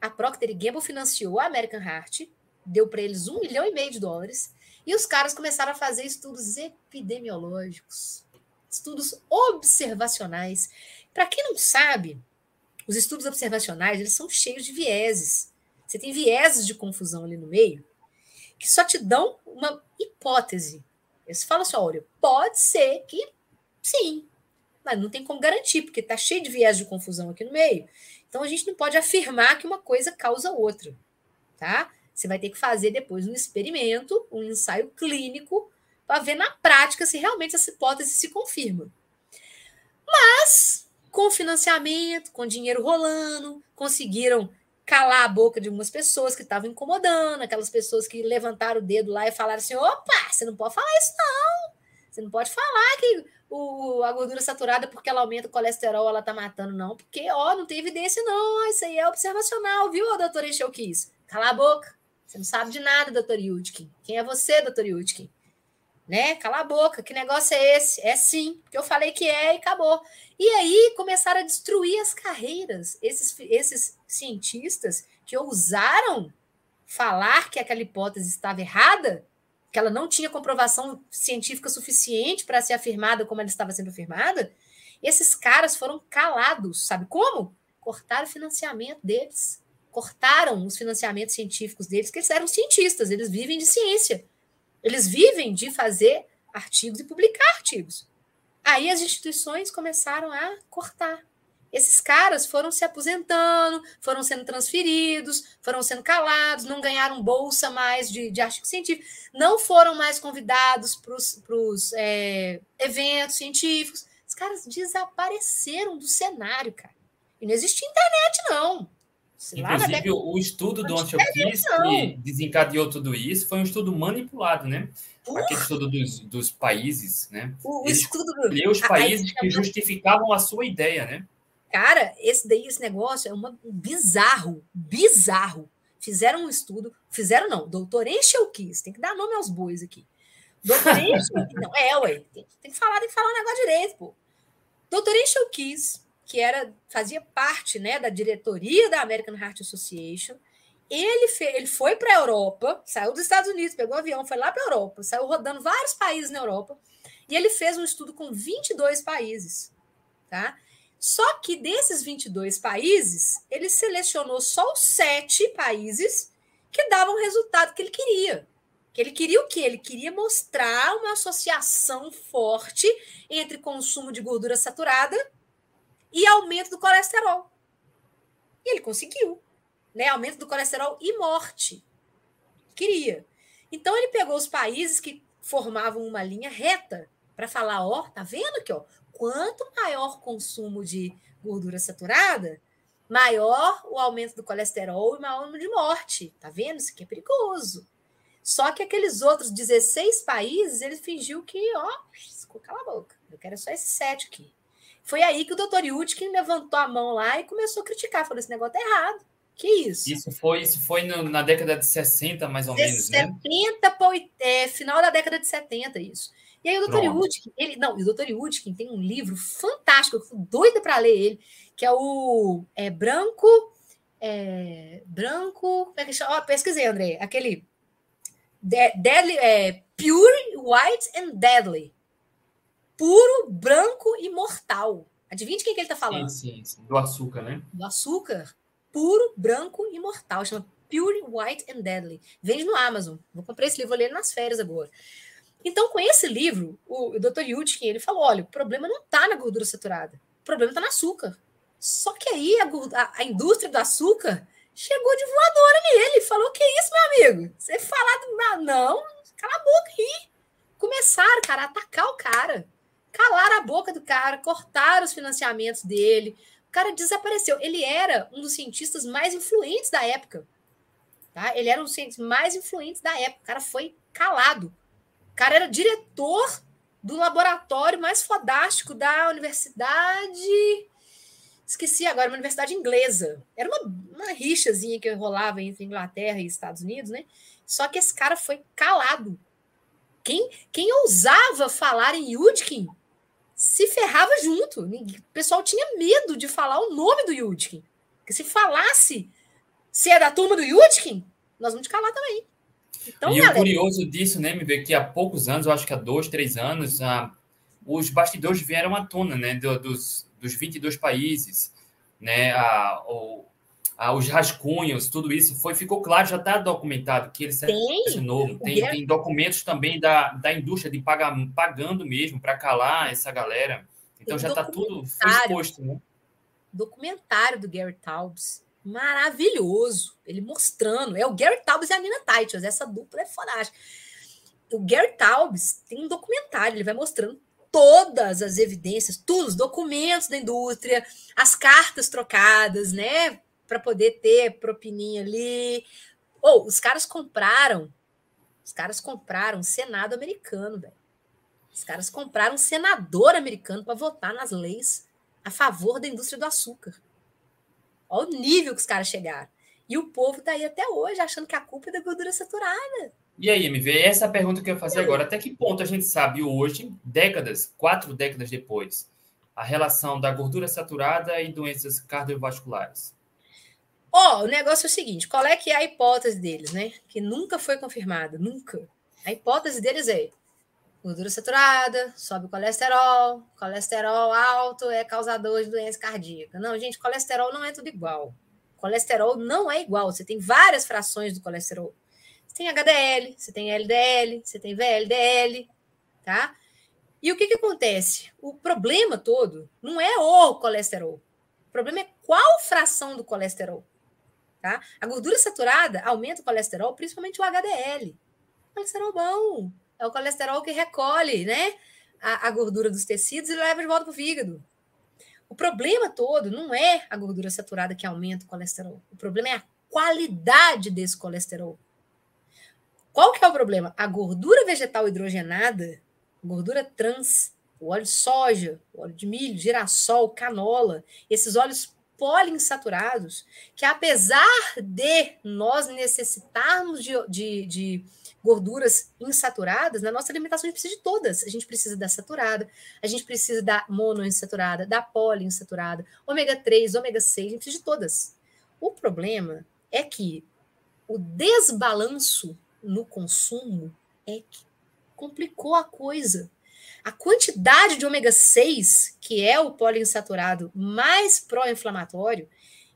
a Procter Gamble financiou a American Heart, deu para eles um milhão e meio de dólares, e os caras começaram a fazer estudos epidemiológicos, estudos observacionais. Para quem não sabe, os estudos observacionais eles são cheios de vieses. Você tem vieses de confusão ali no meio que só te dão uma hipótese. Você fala assim: olha, pode ser que sim, mas não tem como garantir, porque está cheio de viés de confusão aqui no meio. Então a gente não pode afirmar que uma coisa causa outra, tá? Você vai ter que fazer depois um experimento, um ensaio clínico, para ver na prática se realmente essa hipótese se confirma. Mas, com financiamento, com dinheiro rolando, conseguiram calar a boca de algumas pessoas que estavam incomodando, aquelas pessoas que levantaram o dedo lá e falaram assim: opa, você não pode falar isso, não. Você não pode falar que o, a gordura saturada, porque ela aumenta o colesterol, ela tá matando, não. Porque, ó, não tem evidência, não. Isso aí é observacional, viu, doutora Enxelquis? Cala a boca. Você não sabe de nada, doutor Yudkin. Quem é você, doutor Yudkin? Né? Cala a boca. Que negócio é esse? É sim, porque eu falei que é e acabou. E aí começaram a destruir as carreiras. Esses, esses cientistas que ousaram falar que aquela hipótese estava errada, que ela não tinha comprovação científica suficiente para ser afirmada como ela estava sendo afirmada, esses caras foram calados, sabe como? Cortaram o financiamento deles, cortaram os financiamentos científicos deles, que eles eram cientistas, eles vivem de ciência, eles vivem de fazer artigos e publicar artigos. Aí as instituições começaram a cortar esses caras foram se aposentando, foram sendo transferidos, foram sendo calados, não ganharam bolsa mais de, de artigo científico, não foram mais convidados para os é, eventos científicos. Os caras desapareceram do cenário, cara. E não existe internet, não. Inclusive, o estudo do Antioquis que desencadeou tudo isso foi um estudo manipulado, né? Uh! Aquele estudo dos, dos países, né? O, Ele estudo do... os países que justificavam a sua ideia, né? Cara, esse daí, esse negócio é uma, um bizarro, bizarro. Fizeram um estudo, fizeram não, doutor Encheu quis, tem que dar nome aos bois aqui. Doutor Encheu não, é, ué, tem, tem, que falar, tem que falar um negócio direito, pô. Doutor Encheu quis, que era, fazia parte, né, da diretoria da American Heart Association, ele, fe, ele foi para a Europa, saiu dos Estados Unidos, pegou um avião, foi lá para a Europa, saiu rodando vários países na Europa, e ele fez um estudo com 22 países, tá? Só que desses 22 países, ele selecionou só os sete países que davam o resultado que ele queria. Que ele queria o quê? Ele queria mostrar uma associação forte entre consumo de gordura saturada e aumento do colesterol. E ele conseguiu. Né? Aumento do colesterol e morte. Queria. Então ele pegou os países que formavam uma linha reta para falar, ó, tá vendo aqui, ó, quanto maior consumo de gordura saturada, maior o aumento do colesterol e maior o número de morte. Tá vendo? Isso aqui é perigoso. Só que aqueles outros 16 países, ele fingiu que, ó, cala a boca. Eu quero só esses sete aqui. Foi aí que o doutor Yudkin levantou a mão lá e começou a criticar. Falou: esse negócio tá errado. Que isso? Isso foi, isso foi no, na década de 60, mais ou de menos, 70 né? para é, final da década de 70, isso. E aí o Dr. Yudkin, ele, não, o Dr. Yudkin tem um livro fantástico, eu fui doida para ler ele, que é o é, Branco, é, Branco, como é que chama? Oh, pesquisei, André, aquele deadly, é, Pure, White and Deadly. Puro, branco e mortal. Adivinha de quem que ele está falando? Sim, sim, sim, do açúcar, né? Do açúcar. Puro, branco e mortal. Chama Pure, White and Deadly. Vende no Amazon. Vou comprar esse livro, vou ler nas férias agora. Então, com esse livro, o, o Dr. Yudkin, ele falou, olha, o problema não está na gordura saturada, o problema está no açúcar. Só que aí a, a, a, indústria do açúcar, chegou de voadora nele, falou: Que isso, meu amigo? Você falar do. Não, cala a boca aí. Começaram, cara, a atacar o cara. Calaram a boca do cara, cortaram os financiamentos dele. O cara desapareceu. Ele era um dos cientistas mais influentes da época. Tá? Ele era um dos cientistas mais influentes da época. O cara foi calado. O cara era diretor do laboratório mais fodástico da universidade. Esqueci agora, uma universidade inglesa. Era uma, uma rixazinha que rolava entre Inglaterra e Estados Unidos, né? Só que esse cara foi calado. Quem, quem ousava falar em Yudkin se ferrava junto. O pessoal tinha medo de falar o nome do Yudkin. Porque se falasse se é da turma do Yudkin, nós vamos te calar também. Então, e galera, o curioso disso, né, me ver que há poucos anos, eu acho que há dois, três anos, ah, os bastidores vieram à tona, né, do, dos, dos 22 países, né, a, o, a, os rascunhos, tudo isso foi ficou claro, já está documentado que ele se assinou. Tem, tem documentos também da, da indústria de pagar, pagando mesmo para calar essa galera. Então já está tudo exposto, né? Documentário do Gary Taubes maravilhoso. Ele mostrando. É o Gary Taubes e a Nina Titles. Essa dupla é fantástica. O Gary Taubes tem um documentário, ele vai mostrando todas as evidências, todos os documentos da indústria, as cartas trocadas, né? Para poder ter propininha ali. Ou oh, os caras compraram. Os caras compraram um Senado americano, velho. Os caras compraram um senador americano para votar nas leis a favor da indústria do açúcar. Olha o nível que os caras chegaram. E o povo está aí até hoje achando que a culpa é da gordura saturada. E aí, MV, essa é a pergunta que eu ia fazer agora. Até que ponto a gente sabe hoje, décadas, quatro décadas depois, a relação da gordura saturada e doenças cardiovasculares? Ó, oh, o negócio é o seguinte: qual é que é a hipótese deles, né? Que nunca foi confirmada, nunca. A hipótese deles é gordura saturada, sobe o colesterol, colesterol alto é causador de doença cardíaca. Não, gente, colesterol não é tudo igual. Colesterol não é igual. Você tem várias frações do colesterol. Você tem HDL, você tem LDL, você tem VLDL, tá? E o que, que acontece? O problema todo não é o colesterol. O problema é qual fração do colesterol. Tá? A gordura saturada aumenta o colesterol, principalmente o HDL. Colesterol bom, é o colesterol que recolhe né, a, a gordura dos tecidos e leva de volta para o fígado. O problema todo não é a gordura saturada que aumenta o colesterol. O problema é a qualidade desse colesterol. Qual que é o problema? A gordura vegetal hidrogenada, gordura trans, o óleo de soja, o óleo de milho, girassol, canola, esses óleos poliinsaturados, que apesar de nós necessitarmos de, de, de gorduras insaturadas, na nossa alimentação a gente precisa de todas. A gente precisa da saturada, a gente precisa da monoinsaturada, da poliinsaturada, ômega 3, ômega 6, a gente precisa de todas. O problema é que o desbalanço no consumo é que complicou a coisa. A quantidade de ômega 6, que é o poliinsaturado mais pró-inflamatório,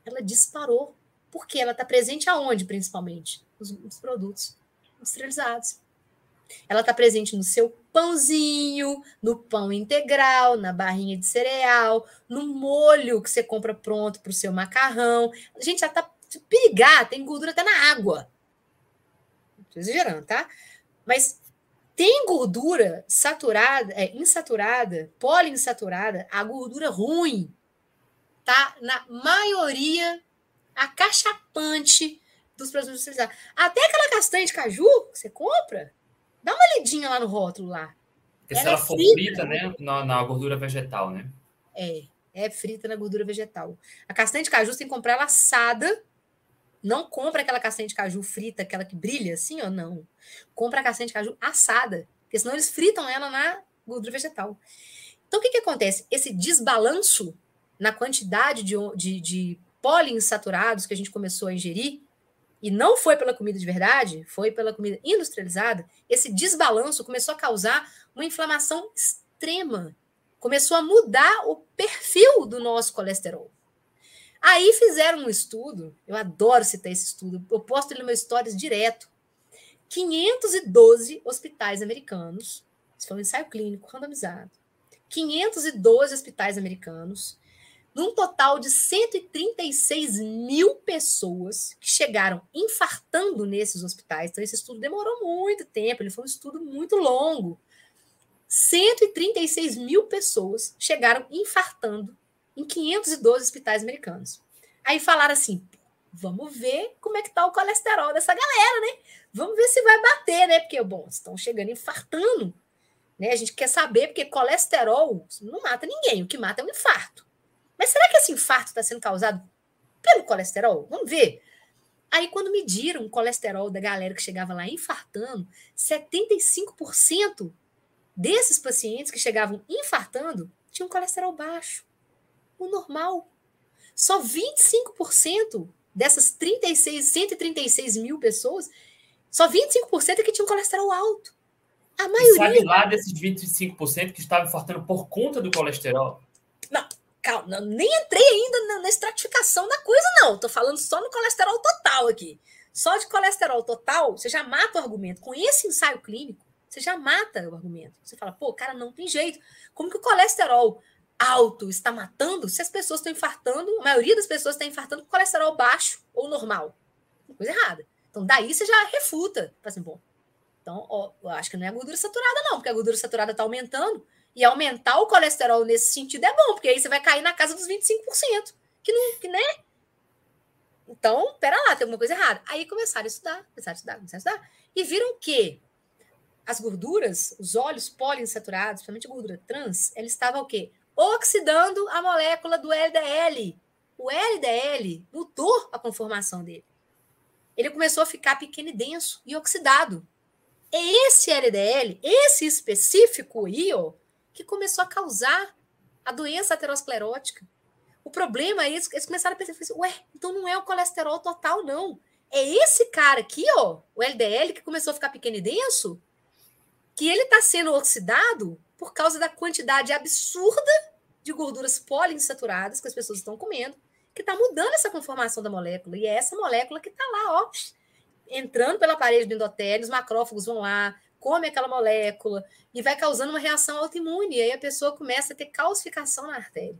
ela disparou. Porque ela está presente aonde, principalmente? Nos, nos produtos industrializados. Ela está presente no seu pãozinho, no pão integral, na barrinha de cereal, no molho que você compra pronto para o seu macarrão. A gente já está perigar, tem gordura até na água. Estou exagerando, tá? Mas tem gordura saturada, é, insaturada, poliinsaturada, a gordura ruim, tá? Na maioria acachapante dos produtos industrializados. Até aquela castanha de caju que você compra, dá uma lidinha lá no rótulo lá. Porque ela se ela é for frita, frita né? Na, na, gordura vegetal, né? É, é frita na gordura vegetal. A castanha de caju você tem que comprar ela assada. Não compra aquela castanha de caju frita, aquela que brilha assim, ou não. Compra a castanha de caju assada, porque senão eles fritam ela na gordura vegetal. Então, o que, que acontece? Esse desbalanço na quantidade de, de, de poliinsaturados que a gente começou a ingerir e não foi pela comida de verdade, foi pela comida industrializada, esse desbalanço começou a causar uma inflamação extrema. Começou a mudar o perfil do nosso colesterol. Aí fizeram um estudo, eu adoro citar esse estudo, eu posto ele no meu stories direto. 512 hospitais americanos, isso foi um ensaio clínico randomizado. 512 hospitais americanos num total de 136 mil pessoas que chegaram infartando nesses hospitais. Então, esse estudo demorou muito tempo, ele foi um estudo muito longo. 136 mil pessoas chegaram infartando em 512 hospitais americanos. Aí falaram assim: vamos ver como é que tá o colesterol dessa galera, né? Vamos ver se vai bater, né? Porque, bom, estão chegando infartando. Né? A gente quer saber, porque colesterol não mata ninguém, o que mata é um infarto. Mas será que esse infarto está sendo causado pelo colesterol? Vamos ver. Aí, quando mediram o colesterol da galera que chegava lá infartando, 75% desses pacientes que chegavam infartando tinham colesterol baixo, o normal. Só 25% dessas 36, 136 mil pessoas, só 25% é que tinham colesterol alto. A maioria. sabe lá desses 25% que estavam infartando por conta do colesterol? Não, calma, nem entrei ainda na, na estratificação da coisa, não. Estou falando só no colesterol total aqui. Só de colesterol total, você já mata o argumento. Com esse ensaio clínico, você já mata o argumento. Você fala, pô, cara, não tem jeito. Como que o colesterol alto está matando se as pessoas estão infartando, a maioria das pessoas está infartando com colesterol baixo ou normal? Coisa errada. Então, daí você já refuta. Fala assim, bom, então, ó, eu acho que não é gordura saturada, não, porque a gordura saturada está aumentando. E aumentar o colesterol nesse sentido é bom, porque aí você vai cair na casa dos 25%. Que não, que, né? Então, pera lá, tem alguma coisa errada. Aí começaram a estudar, começaram a estudar, começaram a estudar. E viram que as gorduras, os óleos poliinsaturados, principalmente a gordura trans, ela estava o quê? Oxidando a molécula do LDL. O LDL mudou a conformação dele. Ele começou a ficar pequeno e denso e oxidado. É esse LDL, esse específico aí, ó, que começou a causar a doença aterosclerótica. O problema é isso, eles começaram a pensar, assim, ué, então não é o colesterol total, não. É esse cara aqui, ó, o LDL, que começou a ficar pequeno e denso, que ele está sendo oxidado por causa da quantidade absurda de gorduras poliinsaturadas que as pessoas estão comendo, que está mudando essa conformação da molécula. E é essa molécula que está lá, ó, entrando pela parede do endotélio, os macrófagos vão lá, come aquela molécula e vai causando uma reação autoimune. E aí a pessoa começa a ter calcificação na artéria.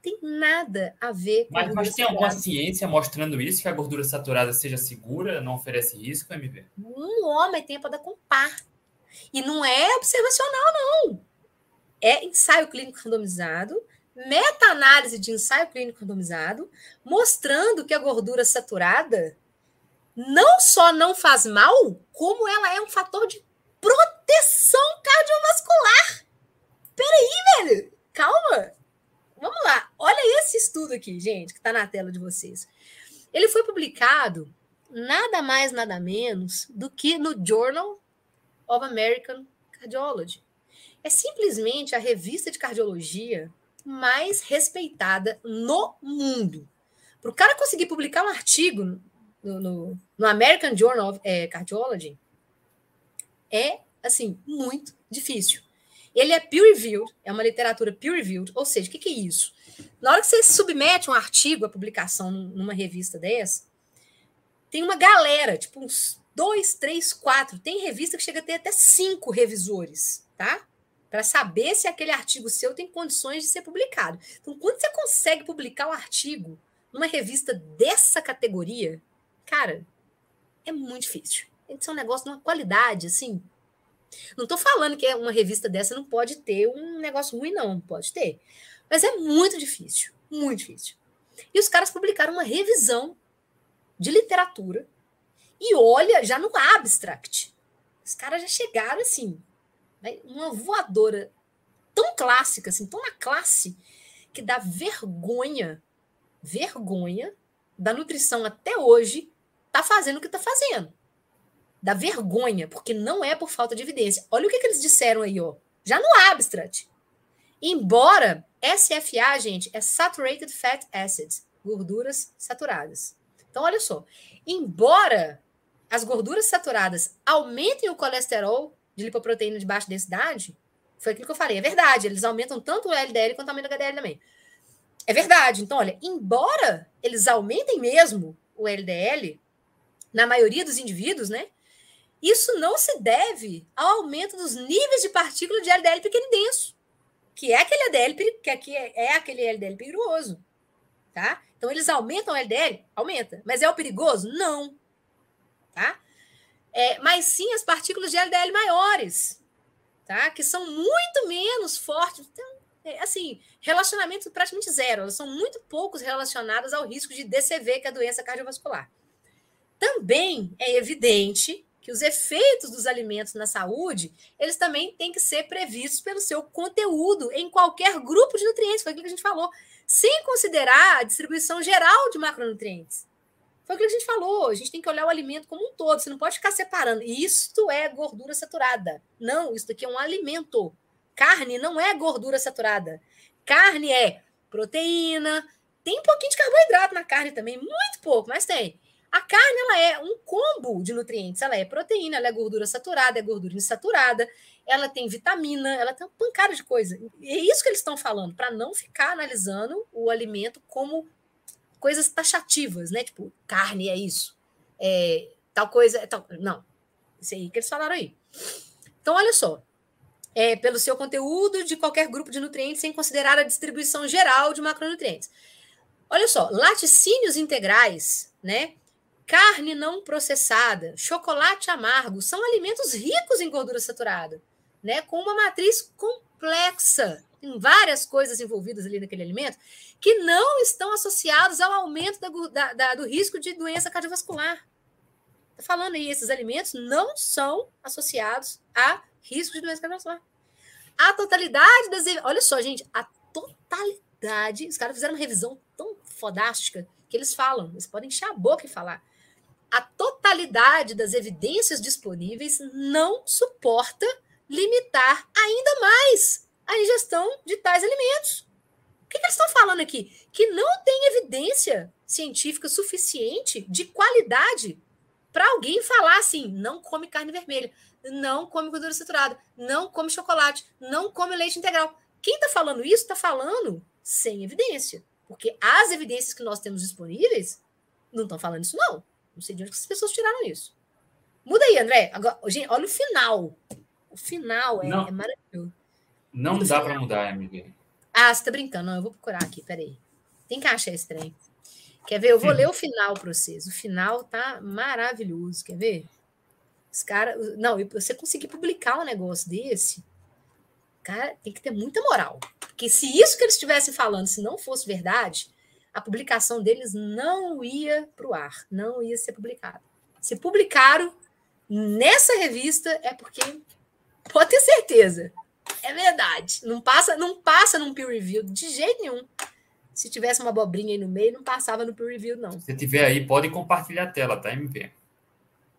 Tem nada a ver com. Mas, mas tem alguma ciência mostrando isso, que a gordura saturada seja segura, não oferece risco, MV? Um homem tem para dar com par. E não é observacional, não. É ensaio clínico randomizado, meta-análise de ensaio clínico randomizado, mostrando que a gordura saturada não só não faz mal, como ela é um fator de proteção cardiovascular. Peraí, velho. Calma. Vamos lá. Olha esse estudo aqui, gente, que está na tela de vocês. Ele foi publicado nada mais, nada menos do que no Journal of American Cardiology. É simplesmente a revista de cardiologia mais respeitada no mundo. Para o cara conseguir publicar um artigo no, no, no American Journal of é, Cardiology, é, assim, muito difícil. Ele é peer-reviewed, é uma literatura peer-reviewed, ou seja, o que, que é isso? Na hora que você submete um artigo à publicação numa revista dessa, tem uma galera, tipo uns dois, três, quatro. Tem revista que chega a ter até cinco revisores, tá? Para saber se aquele artigo seu tem condições de ser publicado. Então, quando você consegue publicar um artigo numa revista dessa categoria, cara, é muito difícil. Tem que ser um negócio de uma qualidade, assim. Não estou falando que uma revista dessa não pode ter um negócio ruim, não. Pode ter. Mas é muito difícil. Muito difícil. E os caras publicaram uma revisão de literatura e olha já no abstract. Os caras já chegaram assim, né? uma voadora tão clássica, assim, tão na classe, que dá vergonha, vergonha da nutrição até hoje tá fazendo o que tá fazendo. Dá vergonha, porque não é por falta de evidência. Olha o que, que eles disseram aí, ó. Já no abstract. Embora SFA, gente, é Saturated Fat Acids, gorduras saturadas. Então, olha só. Embora as gorduras saturadas aumentem o colesterol de lipoproteína de baixa densidade, foi aquilo que eu falei, é verdade, eles aumentam tanto o LDL quanto aumenta o HDL também. É verdade. Então, olha, embora eles aumentem mesmo o LDL, na maioria dos indivíduos, né? Isso não se deve ao aumento dos níveis de partícula de LDL pequeno e denso. que é aquele LDL, que aqui é, é aquele LDL perigoso, tá? Então eles aumentam o LDL? Aumenta. Mas é o perigoso? Não. Tá? É, mas sim as partículas de LDL maiores, tá? Que são muito menos fortes. Então, é, assim, relacionamento praticamente zero. Elas são muito poucos relacionadas ao risco de DCV, que é a doença cardiovascular. Também é evidente que os efeitos dos alimentos na saúde, eles também têm que ser previstos pelo seu conteúdo em qualquer grupo de nutrientes, foi aquilo que a gente falou, sem considerar a distribuição geral de macronutrientes. Foi aquilo que a gente falou, a gente tem que olhar o alimento como um todo, você não pode ficar separando. Isto é gordura saturada. Não, isso aqui é um alimento. Carne não é gordura saturada. Carne é proteína, tem um pouquinho de carboidrato na carne também, muito pouco, mas tem. A carne ela é um combo de nutrientes. Ela é proteína, ela é gordura saturada, é gordura insaturada, ela tem vitamina, ela tem uma pancada de coisa. E é isso que eles estão falando, para não ficar analisando o alimento como coisas taxativas, né? Tipo, carne é isso, é, tal coisa é tal. Não, isso aí que eles falaram aí. Então, olha só. É, pelo seu conteúdo de qualquer grupo de nutrientes, sem considerar a distribuição geral de macronutrientes. Olha só, laticínios integrais, né? carne não processada, chocolate amargo, são alimentos ricos em gordura saturada, né? Com uma matriz complexa, tem várias coisas envolvidas ali naquele alimento que não estão associados ao aumento da, da, da, do risco de doença cardiovascular. Tá falando aí, esses alimentos não são associados a risco de doença cardiovascular. A totalidade das. Olha só, gente, a totalidade. Os caras fizeram uma revisão tão fodástica que eles falam, eles podem encher a boca e falar a totalidade das evidências disponíveis não suporta limitar ainda mais a ingestão de tais alimentos. O que, que eles estão falando aqui? Que não tem evidência científica suficiente de qualidade para alguém falar assim: não come carne vermelha, não come gordura saturada, não come chocolate, não come leite integral. Quem está falando isso está falando sem evidência, porque as evidências que nós temos disponíveis não estão falando isso, não. Não sei de onde as pessoas tiraram isso. Muda aí, André. Agora, gente, olha o final. O final é, é maravilhoso. Não dá para mudar, amiga. Ah, você tá brincando. Não, eu vou procurar aqui, peraí. Tem que achar esse trem. Quer ver? Eu vou ler o final para vocês. O final tá maravilhoso. Quer ver? Os caras. Não, você conseguir publicar um negócio desse, cara, tem que ter muita moral. Porque se isso que eles estivessem falando, se não fosse verdade, a publicação deles não ia para o ar, não ia ser publicado. Se publicaram nessa revista é porque pode ter certeza, é verdade. Não passa, não passa num peer review de jeito nenhum. Se tivesse uma abobrinha aí no meio, não passava no peer review não. Se tiver aí, pode compartilhar a tela, tá, MP?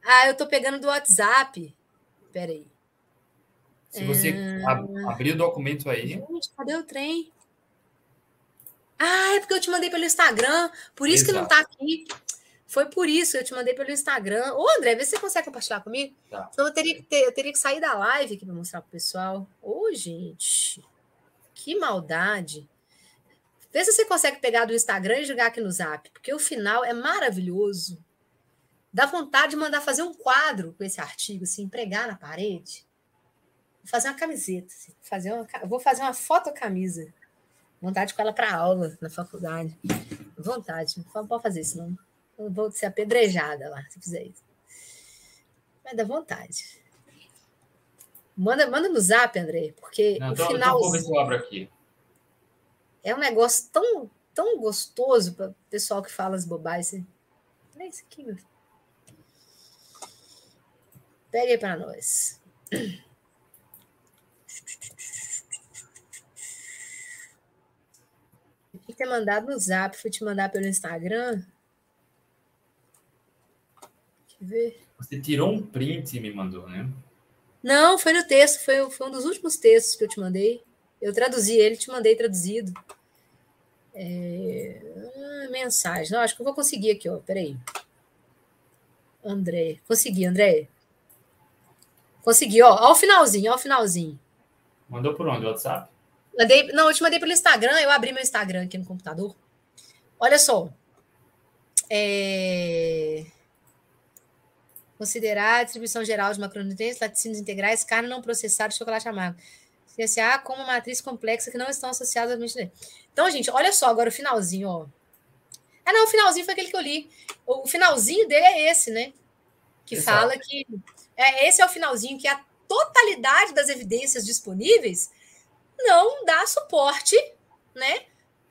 Ah, eu tô pegando do WhatsApp. Peraí. Se você é... abrir o documento aí. Gente, cadê o trem? Ah, é porque eu te mandei pelo Instagram, por isso Exato. que não tá aqui. Foi por isso, eu te mandei pelo Instagram. Ô, André, vê se você consegue compartilhar comigo. Tá. Então eu teria, que ter, eu teria que sair da live aqui para mostrar pro pessoal. Ô, gente, que maldade. Vê se você consegue pegar do Instagram e jogar aqui no Zap, porque o final é maravilhoso. Dá vontade de mandar fazer um quadro com esse artigo, assim, pregar na parede. Vou fazer uma camiseta, assim, fazer uma, vou fazer uma fotocamisa. Vontade com ela para aula na faculdade. Vontade. Não pode fazer isso, não. Eu vou ser apedrejada lá, se fizer isso. Mas dá vontade. Manda, manda no zap, André, porque não, o aqui. É um negócio tão, tão gostoso para o pessoal que fala as bobagens. Olha isso aqui, meu filho. Pega aí para nós. que ter mandado no zap, fui te mandar pelo Instagram. Ver. Você tirou um print e me mandou, né? Não, foi no texto, foi, foi um dos últimos textos que eu te mandei. Eu traduzi ele, te mandei traduzido. É... Ah, mensagem. Não, acho que eu vou conseguir aqui, ó. Peraí. André. Consegui, André. Consegui, ó. Ó o finalzinho, ó o finalzinho. Mandou por onde? WhatsApp? Mandei, não, eu te mandei pelo Instagram, eu abri meu Instagram aqui no computador. Olha só. É... Considerar a distribuição geral de macronutrientes, laticínios integrais, carne não processada e chocolate amargo. CSA como matriz complexa que não estão associadas ao Então, gente, olha só agora o finalzinho, ó. Ah, não, o finalzinho foi aquele que eu li. O finalzinho dele é esse, né? Que Exato. fala que. É, esse é o finalzinho que a totalidade das evidências disponíveis não dá suporte, né?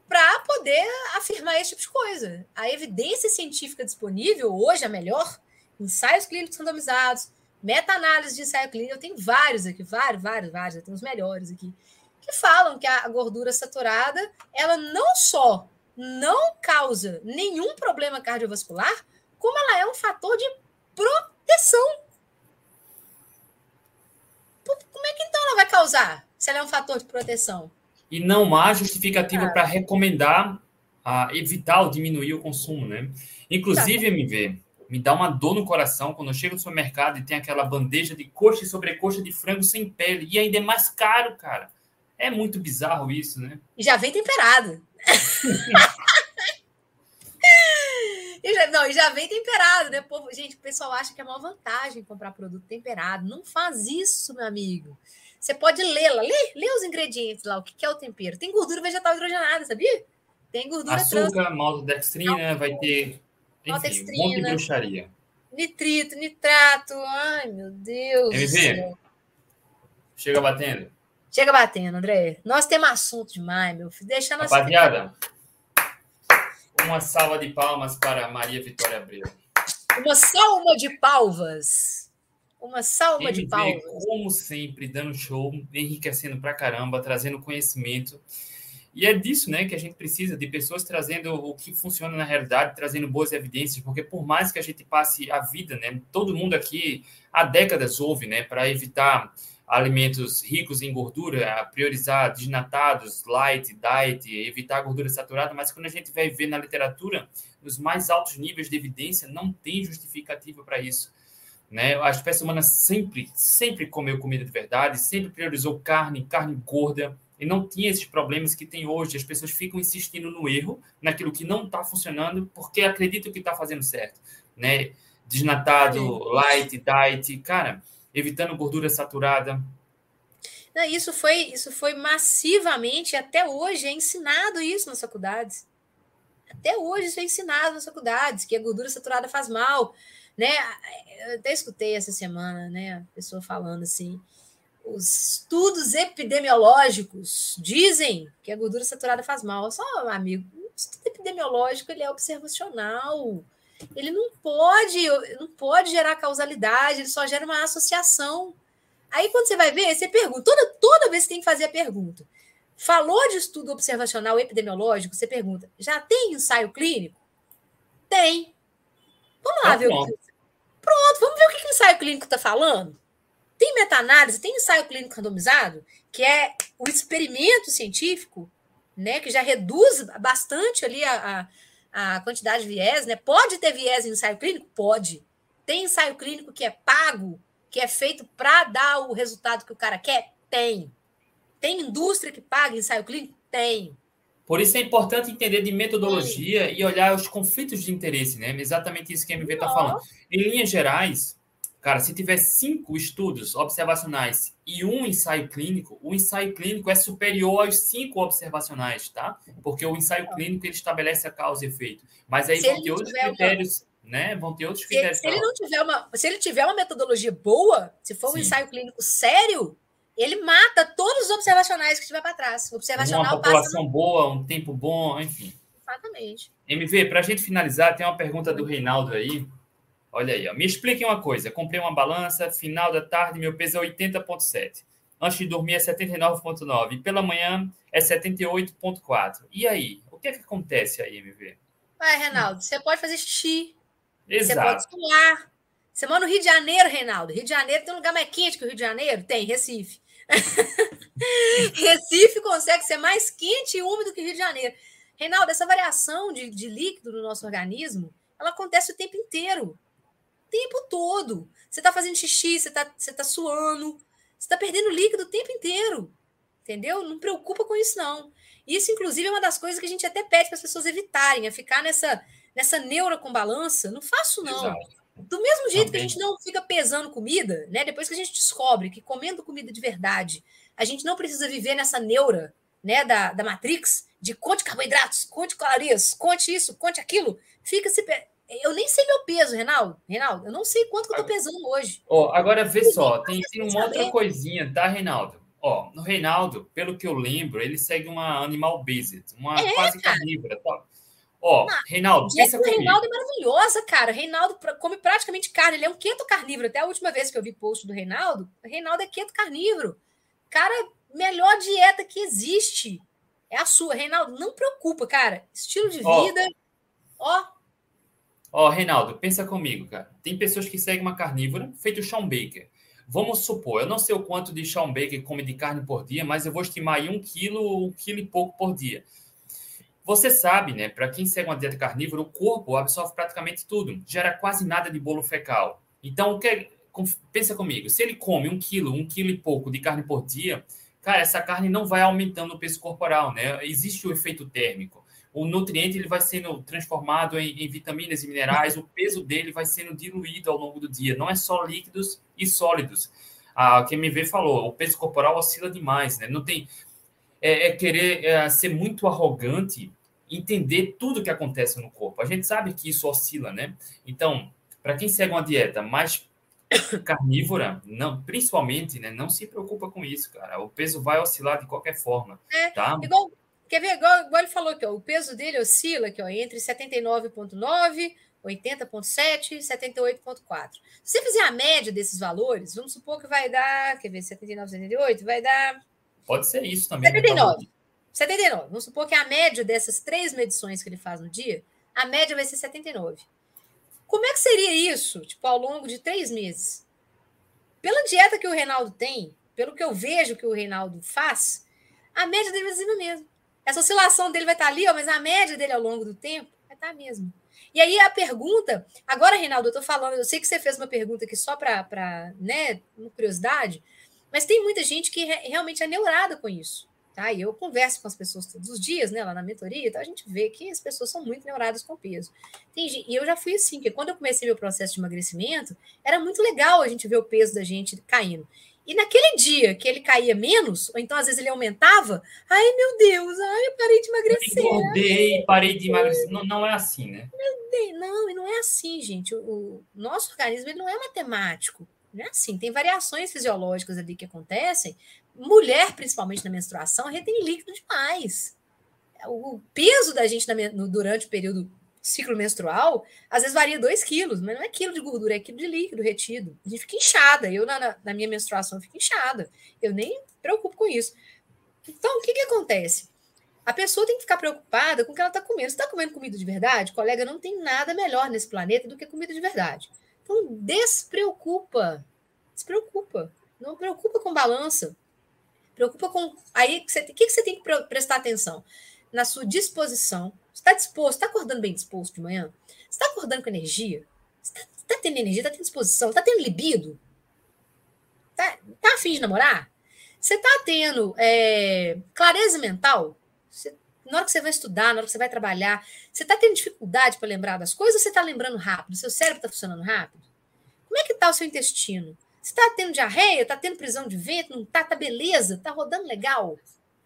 Para poder afirmar esse tipo de coisa. A evidência científica disponível, hoje, a melhor, ensaios clínicos randomizados, meta-análise de ensaio clínico, eu tenho vários aqui, vários, vários, vários, eu tenho os melhores aqui, que falam que a gordura saturada, ela não só não causa nenhum problema cardiovascular, como ela é um fator de proteção. Como é que então ela vai causar, se ela é um fator de proteção? E não há justificativa ah. para recomendar a evitar ou diminuir o consumo, né? Inclusive, tá. MV, me dá uma dor no coração quando eu chego no supermercado e tem aquela bandeja de coxa e sobrecoxa de frango sem pele. E ainda é mais caro, cara. É muito bizarro isso, né? E já vem temperado. e já, não, e já vem temperado, né? Povo, gente, o pessoal acha que é uma vantagem comprar produto temperado. Não faz isso, meu amigo. Você pode lê-la, lê, lê os ingredientes lá, o que é o tempero. Tem gordura vegetal hidrogenada, sabia? Tem gordura Açúcar, trans... maltodextrina, vai ter enfim, um monte de bruxaria. Nitrito, nitrato. Ai, meu Deus. MV, chega batendo. Chega batendo, André. Nós temos assunto demais, meu filho. Deixa nós. Rapaziada, uma salva de palmas para Maria Vitória Abreu. Uma salva de palvas. Uma salva de palmas. Como sempre, dando show, enriquecendo pra caramba, trazendo conhecimento. E é disso né, que a gente precisa, de pessoas trazendo o que funciona na realidade, trazendo boas evidências, porque por mais que a gente passe a vida, né, todo mundo aqui há décadas ouve, né, para evitar alimentos ricos em gordura, priorizar desnatados, light, diet, evitar gordura saturada, mas quando a gente vai ver na literatura, nos mais altos níveis de evidência, não tem justificativa para isso. Né? A espécie humana sempre, sempre comeu comida de verdade, sempre priorizou carne, carne gorda, e não tinha esses problemas que tem hoje. As pessoas ficam insistindo no erro, naquilo que não está funcionando, porque acreditam que está fazendo certo. Né? Desnatado, light, diet, cara evitando gordura saturada. Não, isso foi isso foi massivamente até hoje é ensinado isso nas faculdades. Até hoje isso é ensinado nas faculdades que a gordura saturada faz mal, né? Eu até escutei essa semana, né, a pessoa falando assim, os estudos epidemiológicos dizem que a gordura saturada faz mal. Só, amigo, o estudo epidemiológico ele é observacional. Ele não pode, não pode gerar causalidade, ele só gera uma associação. Aí, quando você vai ver, você pergunta, toda, toda vez que tem que fazer a pergunta. Falou de estudo observacional epidemiológico, você pergunta, já tem ensaio clínico? Tem. Vamos lá ah, ver o que. Pronto, vamos ver o que o ensaio clínico está falando. Tem meta-análise, tem ensaio clínico randomizado, que é o experimento científico, né, que já reduz bastante ali a, a a quantidade de viés, né? Pode ter viés em ensaio clínico? Pode. Tem ensaio clínico que é pago, que é feito para dar o resultado que o cara quer? Tem. Tem indústria que paga ensaio clínico? Tem. Por isso é importante entender de metodologia Sim. e olhar os conflitos de interesse, né? Exatamente isso que a MV está falando. Em linhas gerais, cara, se tiver cinco estudos observacionais e um ensaio clínico, o ensaio clínico é superior aos cinco observacionais, tá? Porque o ensaio clínico ele estabelece a causa e efeito. Mas aí se vão ter outros critérios, uma... né? Vão ter outros se, critérios. Se ele, não tiver uma, se ele tiver uma metodologia boa, se for Sim. um ensaio clínico sério, ele mata todos os observacionais que tiver para trás. O observacional uma população passa... boa, um tempo bom, enfim. Exatamente. MV, para a gente finalizar, tem uma pergunta do Reinaldo aí. Olha aí, ó. me expliquem uma coisa. Comprei uma balança, final da tarde, meu peso é 80,7. Antes de dormir é 79,9. E pela manhã é 78,4. E aí? O que é que acontece aí, MV? Vai, Reinaldo, você pode fazer xixi. Exato. Você pode suar. Você mora no Rio de Janeiro, Reinaldo. Rio de Janeiro tem um lugar mais quente que o Rio de Janeiro? Tem, Recife. Recife consegue ser mais quente e úmido que o Rio de Janeiro. Reinaldo, essa variação de, de líquido no nosso organismo, ela acontece o tempo inteiro tempo todo. Você está fazendo xixi, você está você tá suando, você está perdendo líquido o tempo inteiro. Entendeu? Não preocupa com isso, não. Isso, inclusive, é uma das coisas que a gente até pede para as pessoas evitarem, é ficar nessa, nessa neura com balança. Não faço, não. Exato. Do mesmo jeito Também. que a gente não fica pesando comida, né? Depois que a gente descobre que comendo comida de verdade A gente não precisa viver nessa neura né, da, da Matrix de conte carboidratos, conte calorias, conte isso, conte aquilo. Fica se. Eu nem sei meu peso, Reinaldo. Reinaldo, eu não sei quanto que eu tô pesando hoje. Ó, agora vê só, tem, tem uma outra coisinha, tá, Reinaldo? Ó, no Reinaldo, pelo que eu lembro, ele segue uma animal based, uma é, quase cara. carnívora, tá? Ó, não, Reinaldo, pensa comigo. Reinaldo é maravilhosa, cara. Reinaldo come praticamente carne. Ele é um queto carnívoro. Até a última vez que eu vi post do Reinaldo, Reinaldo é queto carnívoro. Cara, melhor dieta que existe é a sua. Reinaldo, não preocupa, cara. Estilo de vida, ó. Ó, Reinaldo, pensa comigo, cara. Tem pessoas que seguem uma carnívora, feito o Sean Baker. Vamos supor, eu não sei o quanto de Sean Baker come de carne por dia, mas eu vou estimar aí um quilo, um quilo e pouco por dia. Você sabe, né? Para quem segue uma dieta carnívora, o corpo absorve praticamente tudo, gera quase nada de bolo fecal. Então, o que pensa comigo, se ele come um quilo, um quilo e pouco de carne por dia, cara, essa carne não vai aumentando o peso corporal, né? Existe o efeito térmico. O nutriente ele vai sendo transformado em, em vitaminas e minerais, o peso dele vai sendo diluído ao longo do dia. Não é só líquidos e sólidos. A QMV falou, o peso corporal oscila demais, né? Não tem é, é querer é, ser muito arrogante, entender tudo que acontece no corpo. A gente sabe que isso oscila, né? Então, para quem segue uma dieta mais carnívora, não, principalmente, né, não se preocupa com isso, cara. O peso vai oscilar de qualquer forma, é, tá? Igual, quer ver? Igual, igual ele falou ó, o peso dele oscila aqui, ó, entre 79,9 80,7 e 78,4. Se você fizer a média desses valores, vamos supor que vai dar, quer ver, 79, 78, vai dar Pode ser isso também. 79. Né? 79. Vamos supor que a média dessas três medições que ele faz no dia, a média vai ser 79. Como é que seria isso, tipo, ao longo de três meses? Pela dieta que o Reinaldo tem, pelo que eu vejo que o Reinaldo faz, a média vai ser a mesma. Essa oscilação dele vai estar ali, ó, mas a média dele ao longo do tempo vai estar a mesma. E aí a pergunta, agora, Reinaldo, eu estou falando, eu sei que você fez uma pergunta aqui só para, né, curiosidade, mas tem muita gente que realmente é neurada com isso. Tá? E eu converso com as pessoas todos os dias, né, lá na mentoria, então a gente vê que as pessoas são muito neuradas com peso. Tem, e eu já fui assim, porque quando eu comecei meu processo de emagrecimento, era muito legal a gente ver o peso da gente caindo. E naquele dia que ele caía menos, ou então às vezes ele aumentava, ai meu Deus, ai eu parei de emagrecer. Engordei, parei de emagrecer. Não, não é assim, né? Deus, não, e não é assim, gente. O, o nosso organismo ele não é matemático. Né? Assim, tem variações fisiológicas ali que acontecem. Mulher, principalmente na menstruação, retém líquido demais. O peso da gente na, no, durante o período ciclo menstrual, às vezes varia 2 quilos, mas não é quilo de gordura, é quilo de líquido retido. A gente fica inchada. Eu, na, na minha menstruação, fico inchada. Eu nem me preocupo com isso. Então, o que, que acontece? A pessoa tem que ficar preocupada com o que ela está comendo. Se está comendo comida de verdade, colega, não tem nada melhor nesse planeta do que comida de verdade. Então, despreocupa. Despreocupa. Não preocupa com balança. Preocupa com. Aí, o que, que você tem que prestar atenção? Na sua disposição. Está disposto? Está acordando bem disposto de manhã? Está acordando com energia? Está tá tendo energia? Está tendo disposição? Está tendo libido? Está tá afim de namorar? Você está tendo é, clareza mental? Você na hora que você vai estudar, na hora que você vai trabalhar, você está tendo dificuldade para lembrar das coisas ou você está lembrando rápido? Seu cérebro está funcionando rápido? Como é que está o seu intestino? Você está tendo diarreia? Está tendo prisão de vento? Não está? Está beleza? Está rodando legal?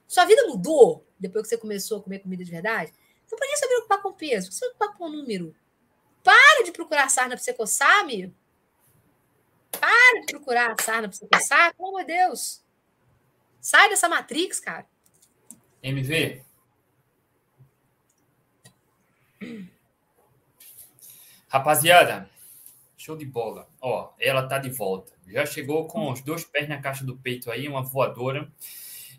Sua vida mudou depois que você começou a comer comida de verdade? Então, por que você se preocupar com peso? Por que você se preocupar com o número? Para de procurar sarna para você coçar, amigo. Para de procurar sarna para você coçar, pelo amor de Deus. Sai dessa Matrix, cara. MV, Rapaziada, show de bola. Ó, ela tá de volta. Já chegou com os dois pés na caixa do peito aí, uma voadora.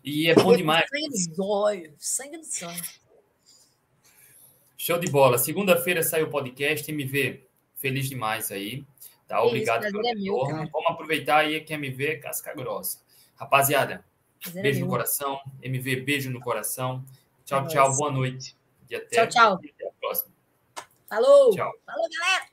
E é bom demais. Sangue nos olhos, sangue nos olhos. Show de bola. Segunda-feira sai o podcast MV. Feliz demais aí. Tá? Obrigado pelo é retorno. Vamos aproveitar aí que MV é casca grossa. Rapaziada, prazer beijo é no coração. MV, beijo no coração. Tchau, tchau. Boa noite. E até, tchau, tchau. Até a próxima. Falou. Tchau. Falou, galera.